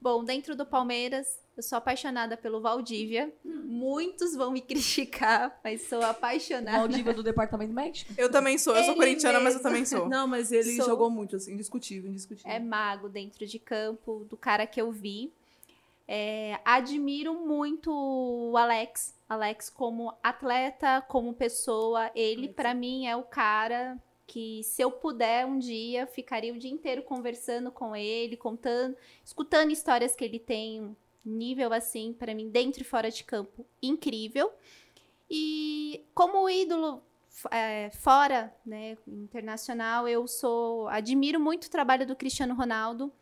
Bom, dentro do Palmeiras, eu sou apaixonada pelo Valdívia. Muitos vão me [laughs] criticar, mas sou apaixonada. Valdívia do Departamento Médico? Eu também sou. Eu sou corintiana, mas eu também sou. [laughs] Não, mas ele sou... jogou muito, assim, indiscutível, indiscutível. É mago dentro de campo, do cara que eu vi. É, admiro muito o Alex. Alex como atleta, como pessoa. Ele, para mim, é o cara que se eu puder um dia, ficaria o dia inteiro conversando com ele, contando, escutando histórias que ele tem nível assim, para mim, dentro e fora de campo, incrível. E como ídolo é, fora, né, internacional, eu sou admiro muito o trabalho do Cristiano Ronaldo.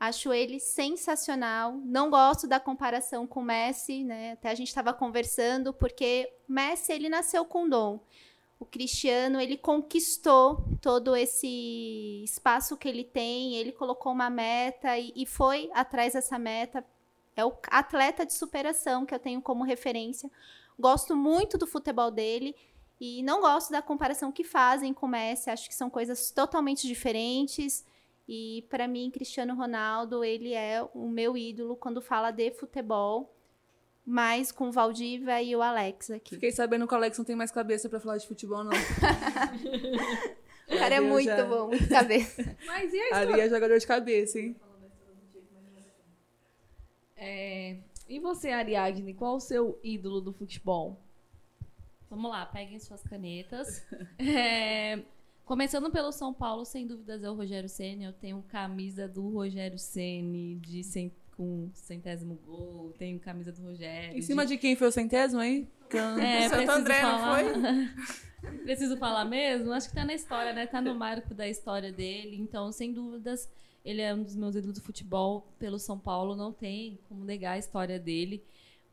Acho ele sensacional. Não gosto da comparação com Messi, né? Até a gente estava conversando porque Messi ele nasceu com dom. O Cristiano ele conquistou todo esse espaço que ele tem. Ele colocou uma meta e, e foi atrás dessa meta é o atleta de superação que eu tenho como referência. Gosto muito do futebol dele e não gosto da comparação que fazem com o Messi. Acho que são coisas totalmente diferentes. E para mim, Cristiano Ronaldo, ele é o meu ídolo quando fala de futebol. Mais com o Valdívia e o Alex aqui. Fiquei sabendo que o Alex não tem mais cabeça para falar de futebol, não. [laughs] o cara é muito já... bom, muito cabeça. Mas e a Ali é jogador de cabeça, hein? É... E você, Ariadne, qual o seu ídolo do futebol? Vamos lá, peguem suas canetas. [laughs] É... Começando pelo São Paulo, sem dúvidas é o Rogério Ceni. Eu tenho camisa do Rogério Ceni de cent... com centésimo gol. Tenho camisa do Rogério. Em cima de, de quem foi o centésimo aí? É, Santo André, falar... não foi? [laughs] preciso falar mesmo? Acho que tá na história, né? Tá no marco da história dele. Então, sem dúvidas, ele é um dos meus ídolos do futebol pelo São Paulo, não tem como negar a história dele.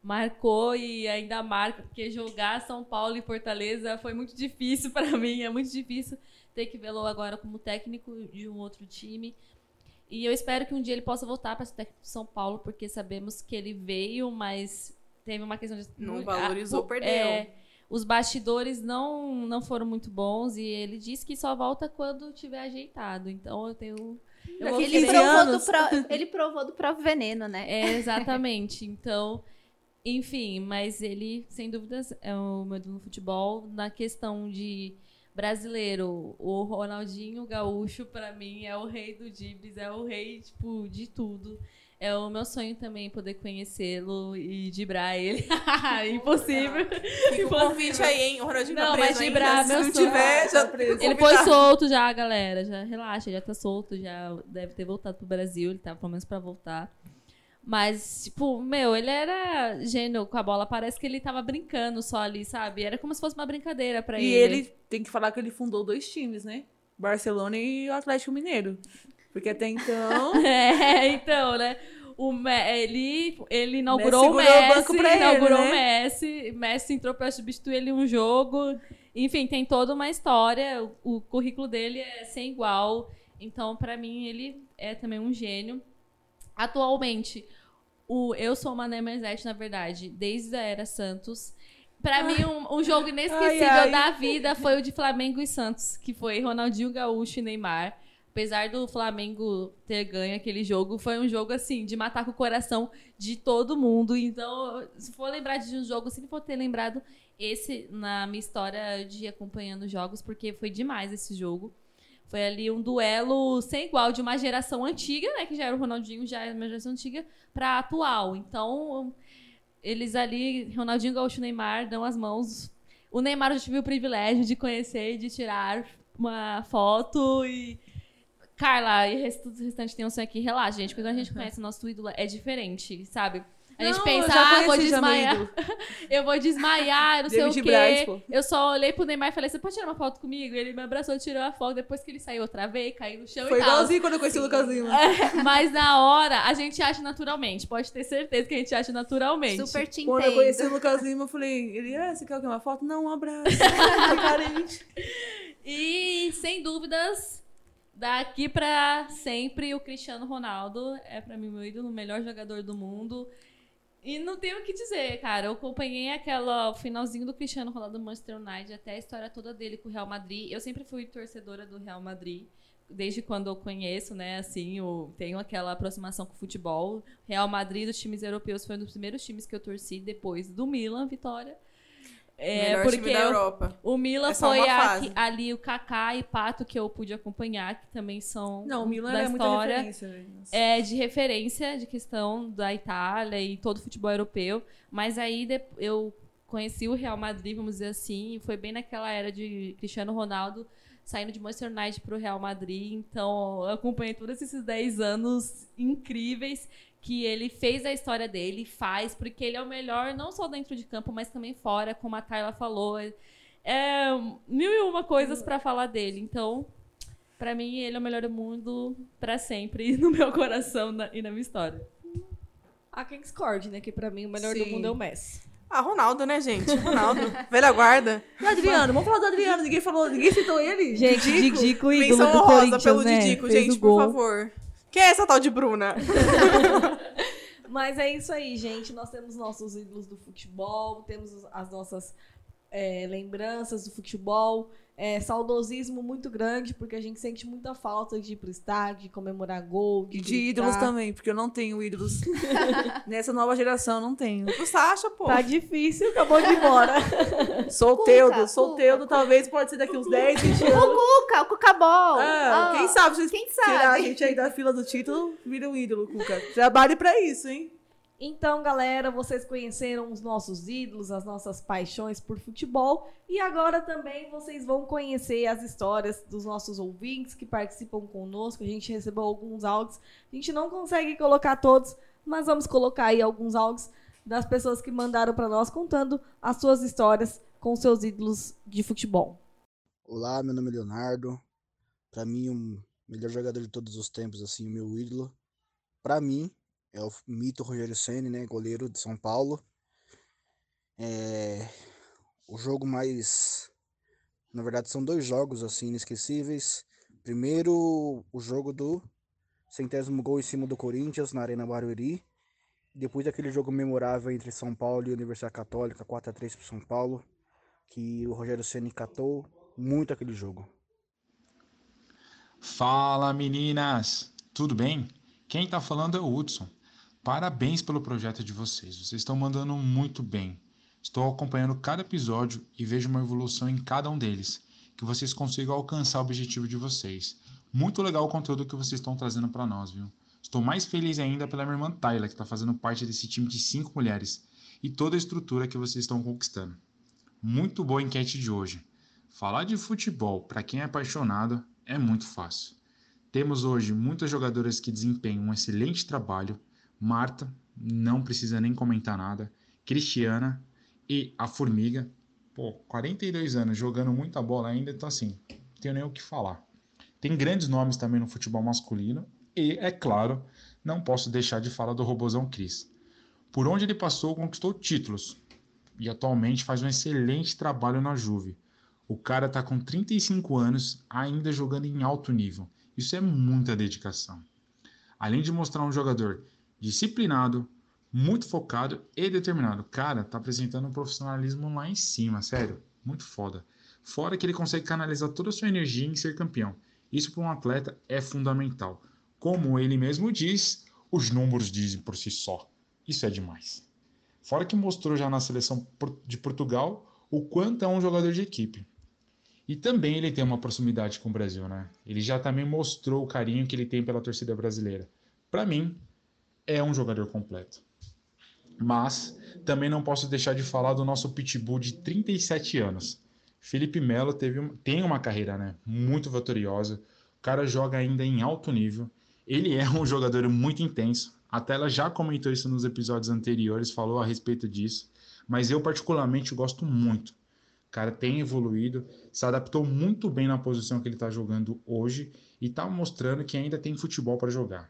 Marcou e ainda marca, porque jogar São Paulo e Fortaleza foi muito difícil [laughs] para mim, é muito difícil ter que vê-lo agora como técnico de um outro time. E eu espero que um dia ele possa voltar para ser técnico de São Paulo, porque sabemos que ele veio, mas teve uma questão de. Não valorizou, a, perdeu. É, os bastidores não, não foram muito bons e ele disse que só volta quando tiver ajeitado. Então eu tenho ele, provou do pro... ele provou do próprio veneno, né? É, exatamente. Então, enfim, mas ele, sem dúvidas, é o meu do futebol. Na questão de brasileiro, o Ronaldinho Gaúcho, para mim, é o rei do Dibs, é o rei, tipo, de tudo. É o meu sonho também poder conhecê-lo e dibrar ele. [laughs] Impossível. Fica o convite aí, hein? O Ronaldinho tá Não, mas dibrar meu Se não tiver, já Ele foi solto já, galera. Já relaxa, já tá solto, já deve ter voltado pro Brasil. Ele tá pelo menos pra voltar. Mas, tipo, meu, ele era gênio com a bola. Parece que ele tava brincando só ali, sabe? Era como se fosse uma brincadeira pra e ele. E ele tem que falar que ele fundou dois times, né? Barcelona e o Atlético Mineiro. Porque até então. [laughs] é, então, né? O, ele, ele inaugurou Messi o Messi, o inaugurou ele, né? o Messi. Messi entrou pra substituir ele um jogo. Enfim, tem toda uma história. O, o currículo dele é sem igual. Então, para mim, ele é também um gênio. Atualmente, o Eu Sou Mané Merzete, na verdade, desde a Era Santos. Pra mim, um, um jogo inesquecível ai, ai. da vida foi o de Flamengo e Santos, que foi Ronaldinho Gaúcho e Neymar apesar do Flamengo ter ganho aquele jogo, foi um jogo assim de matar com o coração de todo mundo. Então, se for lembrar de um jogo, sempre vou ter lembrado esse na minha história de acompanhando jogos, porque foi demais esse jogo. Foi ali um duelo sem igual de uma geração antiga, né? Que já era o Ronaldinho, já era uma geração antiga, pra atual. Então, eles ali, Ronaldinho Gaúcho e Neymar, dão as mãos. O Neymar eu tive o privilégio de conhecer e de tirar uma foto e. Carla, e o resto- o restante tem um sonho aqui. Relaxa, gente. Quando a gente conhece o nosso ídolo, é diferente, sabe? A gente Não, pensa, eu ah, [laughs] vou desmaiar. Eu vou desmaiar, não sei o quê. Braz, eu só olhei pro Neymar e falei, você pode tirar uma foto comigo? Ele me abraçou, tirou a foto. Depois que ele saiu outra vez, caiu no chão Foi e tal. igualzinho quando eu conheci o Lucas Lima. [laughs] Mas na hora, a gente acha naturalmente. Pode ter certeza que a gente acha naturalmente. Super te Quando eu conheci o. Lucas Lima, eu falei, ele, ah, você quer o quê? Uma foto? Não, um abraço. [laughs] E, sem dúvidas, daqui pra sempre, o Cristiano Ronaldo é pra mim meu ídolo, o melhor jogador do mundo. E não tenho o que dizer, cara. Eu acompanhei aquela o finalzinho do Cristiano Ronaldo do Manchester United, até a história toda dele com o Real Madrid. Eu sempre fui torcedora do Real Madrid. Desde quando eu conheço, né, assim, eu tenho aquela aproximação com o futebol. Real Madrid dos times europeus foi um dos primeiros times que eu torci depois do Milan, Vitória. É, Melhor porque time da eu- Europa. o Milan É foi a- ali o Kaká e Pato que eu pude acompanhar, que também são Não, o Milan da é muita história. referência, velho. Nossa. É de referência de questão da Itália e todo o futebol europeu. Mas aí eu conheci o Real Madrid, vamos dizer assim, e foi bem naquela era de Cristiano Ronaldo saindo de Manchester United para o Real Madrid. Então eu acompanhei todos esses 10 anos incríveis que ele fez a história dele, faz, porque ele é o melhor não só dentro de campo, mas também fora, como a Tayla falou. É mil e uma coisas para falar dele. Então, Pra mim, ele é o melhor do mundo pra sempre, [laughs] no meu coração na- e na minha história. A quem discorde, né? Que pra mim o melhor do Sim. mundo é o Messi. Ah, Ronaldo, né, gente? Ronaldo. Velha guarda. E o Adriano, vamos falar do Adriano. Ninguém falou, ninguém citou ele. Gente, Didico, ídolo Menção do honrosa Corinthians, pelo né? Didico, Fez gente, o por gol. favor. Quem é essa tal de Bruna? [laughs] Mas é isso aí, gente. Nós temos nossos ídolos do futebol, temos os- as nossas é, lembranças do futebol. É, saudosismo muito grande, porque a gente sente muita falta de ir pro estádio, de comemorar gol, de, E de gritar. ídolos também, porque eu não tenho ídolos. [laughs] Nessa nova geração, eu não tenho. O Sasha, pô. Tá difícil, acabou de ir embora. [laughs] Solteudo, Cuca, solteudo Cuca. talvez pode ser daqui uns 10, 20 anos. Cuca, o Cucabol. Ah, Ah, quem sabe se Quem tirar a sabe? gente aí da fila do título, vira um ídolo, Cuca. Trabalhe pra isso, hein? Então, galera, vocês conheceram os nossos ídolos, as nossas paixões por futebol. E agora também vocês vão conhecer as histórias dos nossos ouvintes que participam conosco. A gente recebeu alguns áudios. A gente não consegue colocar todos, mas vamos colocar aí alguns áudios das pessoas que mandaram para nós contando as suas histórias com seus ídolos de futebol. Olá, meu nome é Leonardo. Pra mim, o melhor jogador de todos os tempos, assim, o meu ídolo. Pra mim, é o mito Rogério Ceni, né, goleiro de São Paulo. É o jogo mais, na verdade, são dois jogos assim inesquecíveis. Primeiro, o jogo do centésimo gol em cima do Corinthians na Arena Barueri. Depois daquele jogo memorável entre São Paulo e Universidade Católica, 4 a 3 para São Paulo, que o Rogério Ceni catou muito aquele jogo. Fala meninas, tudo bem? Quem tá falando é o Hudson. Parabéns pelo projeto de vocês, vocês estão mandando muito bem. Estou acompanhando cada episódio e vejo uma evolução em cada um deles, que vocês consigam alcançar o objetivo de vocês. Muito legal o conteúdo que vocês estão trazendo para nós, viu? Estou mais feliz ainda pela minha irmã Tayla, que está fazendo parte desse time de cinco mulheres, e toda a estrutura que vocês estão conquistando. Muito boa enquete de hoje. Falar de futebol para quem é apaixonado é muito fácil. Temos hoje muitas jogadoras que desempenham um excelente trabalho. Marta, não precisa nem comentar nada. Cristiana e a Formiga. Pô, 42 anos jogando muita bola ainda, então assim, não tenho nem o que falar. Tem grandes nomes também no futebol masculino. E, é claro, não posso deixar de falar do Robozão Cris. Por onde ele passou, conquistou títulos. E atualmente faz um excelente trabalho na Juve. O cara tá com 35 anos, ainda jogando em alto nível. Isso é muita dedicação. Além de mostrar um jogador disciplinado, muito focado e determinado. Cara, tá apresentando um profissionalismo lá em cima, sério. Muito foda. Fora que ele consegue canalizar toda a sua energia em ser campeão. Isso para um atleta é fundamental. Como ele mesmo diz, os números dizem por si só. Isso é demais. Fora que mostrou já na seleção de Portugal o quanto é um jogador de equipe. E também ele tem uma proximidade com o Brasil, né? Ele já também mostrou o carinho que ele tem pela torcida brasileira. Para mim, é um jogador completo. Mas também não posso deixar de falar do nosso pitbull de 37 anos. Felipe Melo teve, tem uma carreira né, muito vitoriosa. O cara joga ainda em alto nível. Ele é um jogador muito intenso. A Tela já comentou isso nos episódios anteriores, falou a respeito disso. Mas eu, particularmente, gosto muito. O cara tem evoluído, se adaptou muito bem na posição que ele está jogando hoje e está mostrando que ainda tem futebol para jogar.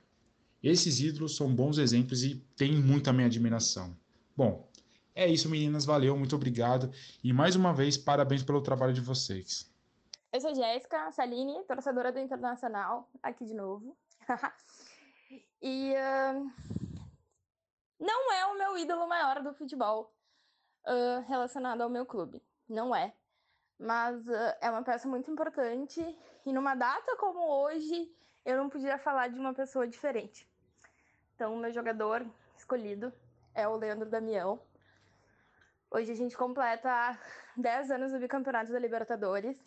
Esses ídolos são bons exemplos e têm muita minha admiração. Bom, é isso, meninas. Valeu, muito obrigado. E mais uma vez, parabéns pelo trabalho de vocês. Eu sou Jéssica Salini, torcedora do Internacional, aqui de novo. [laughs] e uh, não é o meu ídolo maior do futebol uh, relacionado ao meu clube. Não é. Mas uh, é uma peça muito importante. E numa data como hoje, eu não podia falar de uma pessoa diferente. Então, meu jogador escolhido é o Leandro Damião. Hoje a gente completa [laughs] 10 anos do bicampeonato da Libertadores.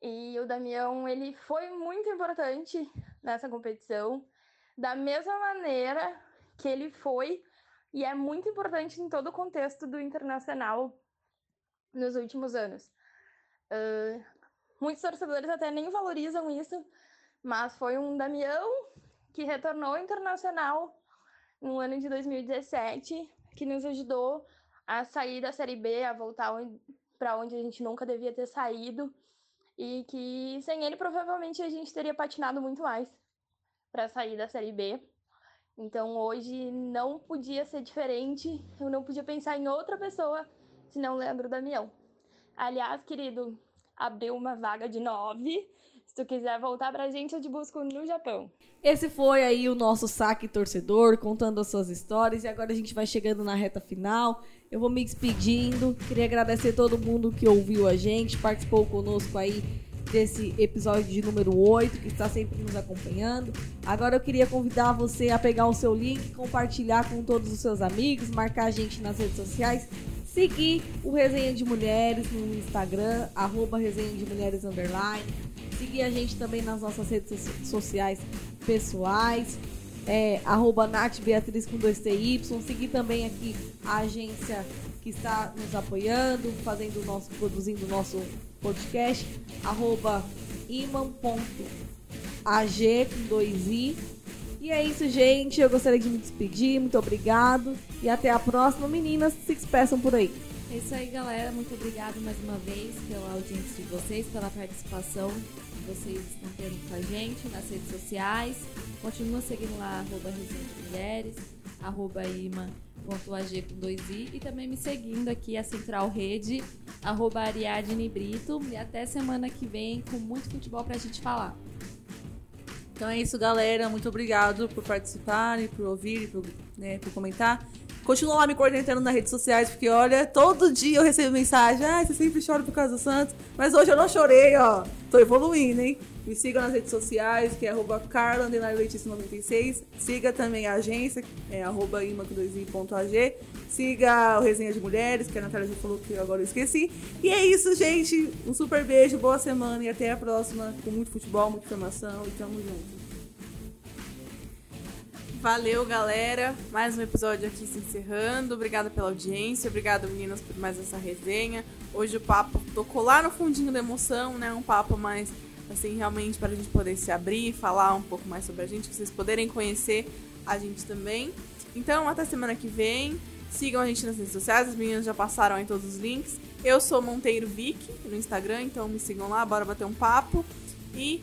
E o Damião, ele foi muito importante nessa competição, da mesma maneira que ele foi e é muito importante em todo o contexto do internacional nos últimos anos. Uh, muitos torcedores até nem valorizam isso, mas foi um Damião que retornou internacional no ano de 2017, que nos ajudou a sair da Série B, a voltar para onde a gente nunca devia ter saído, e que sem ele provavelmente a gente teria patinado muito mais para sair da Série B. Então hoje não podia ser diferente, eu não podia pensar em outra pessoa senão Leandro Damião. Aliás, querido, abriu uma vaga de nove se tu quiser voltar pra gente, eu te busco no Japão. Esse foi aí o nosso saque torcedor, contando as suas histórias. E agora a gente vai chegando na reta final. Eu vou me despedindo. Queria agradecer todo mundo que ouviu a gente, participou conosco aí desse episódio de número 8, que está sempre nos acompanhando. Agora eu queria convidar você a pegar o seu link, compartilhar com todos os seus amigos, marcar a gente nas redes sociais, seguir o Resenha de Mulheres no Instagram, arroba Resenha de Mulheres Underline Seguir a gente também nas nossas redes sociais pessoais. É, arroba Nath Beatriz com 2TY. Seguir também aqui a agência que está nos apoiando, fazendo o nosso, produzindo o nosso podcast. Arroba iman.ag com 2i. E é isso, gente. Eu gostaria de me despedir. Muito obrigado. E até a próxima. Meninas, se despeçam por aí. É isso aí, galera. Muito obrigado mais uma vez pela audiência de vocês, pela participação vocês estão tendo com a gente nas redes sociais. Continua seguindo lá, arroba Resenha Mulheres, arroba ima.ag com 2i e também me seguindo aqui a Central Rede, arroba Ariadne Brito. E até semana que vem com muito futebol pra gente falar. Então é isso, galera. Muito obrigado por participarem, por ouvir, por, né, por comentar. Continua lá me coordenando nas redes sociais, porque olha, todo dia eu recebo mensagem. Ah, você sempre chora por causa do Santos. Mas hoje eu não chorei, ó. Tô evoluindo, hein? Me siga nas redes sociais, que é arroba carla96. Siga também a agência, é arroba ima2i.ag. Siga o Resenha de Mulheres, que a Natália já falou que agora eu esqueci. E é isso, gente. Um super beijo, boa semana e até a próxima. Com muito futebol, muita informação e tamo junto. Valeu, galera. Mais um episódio aqui se encerrando. Obrigada pela audiência. Obrigada, meninas, por mais essa resenha. Hoje o papo tocou lá no fundinho da emoção, né? Um papo mais, assim, realmente para a gente poder se abrir, falar um pouco mais sobre a gente, vocês poderem conhecer a gente também. Então, até semana que vem. Sigam a gente nas redes sociais, as meninas já passaram aí todos os links. Eu sou Monteiro Vic no Instagram, então me sigam lá, bora bater um papo. E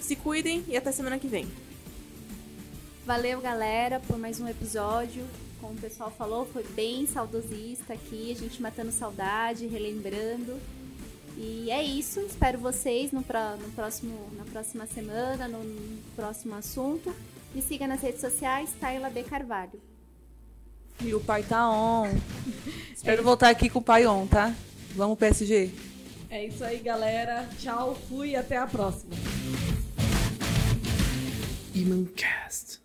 se cuidem e até semana que vem. Valeu, galera, por mais um episódio. Como o pessoal falou, foi bem saudosista aqui, a gente matando saudade, relembrando. E é isso, espero vocês no, no próximo, na próxima semana, no, no próximo assunto. Me siga nas redes sociais, Tayla B. Carvalho. E o pai tá on. [laughs] espero é voltar aqui com o pai on, tá? Vamos PSG. É isso aí, galera. Tchau, fui e até a próxima. Imancast.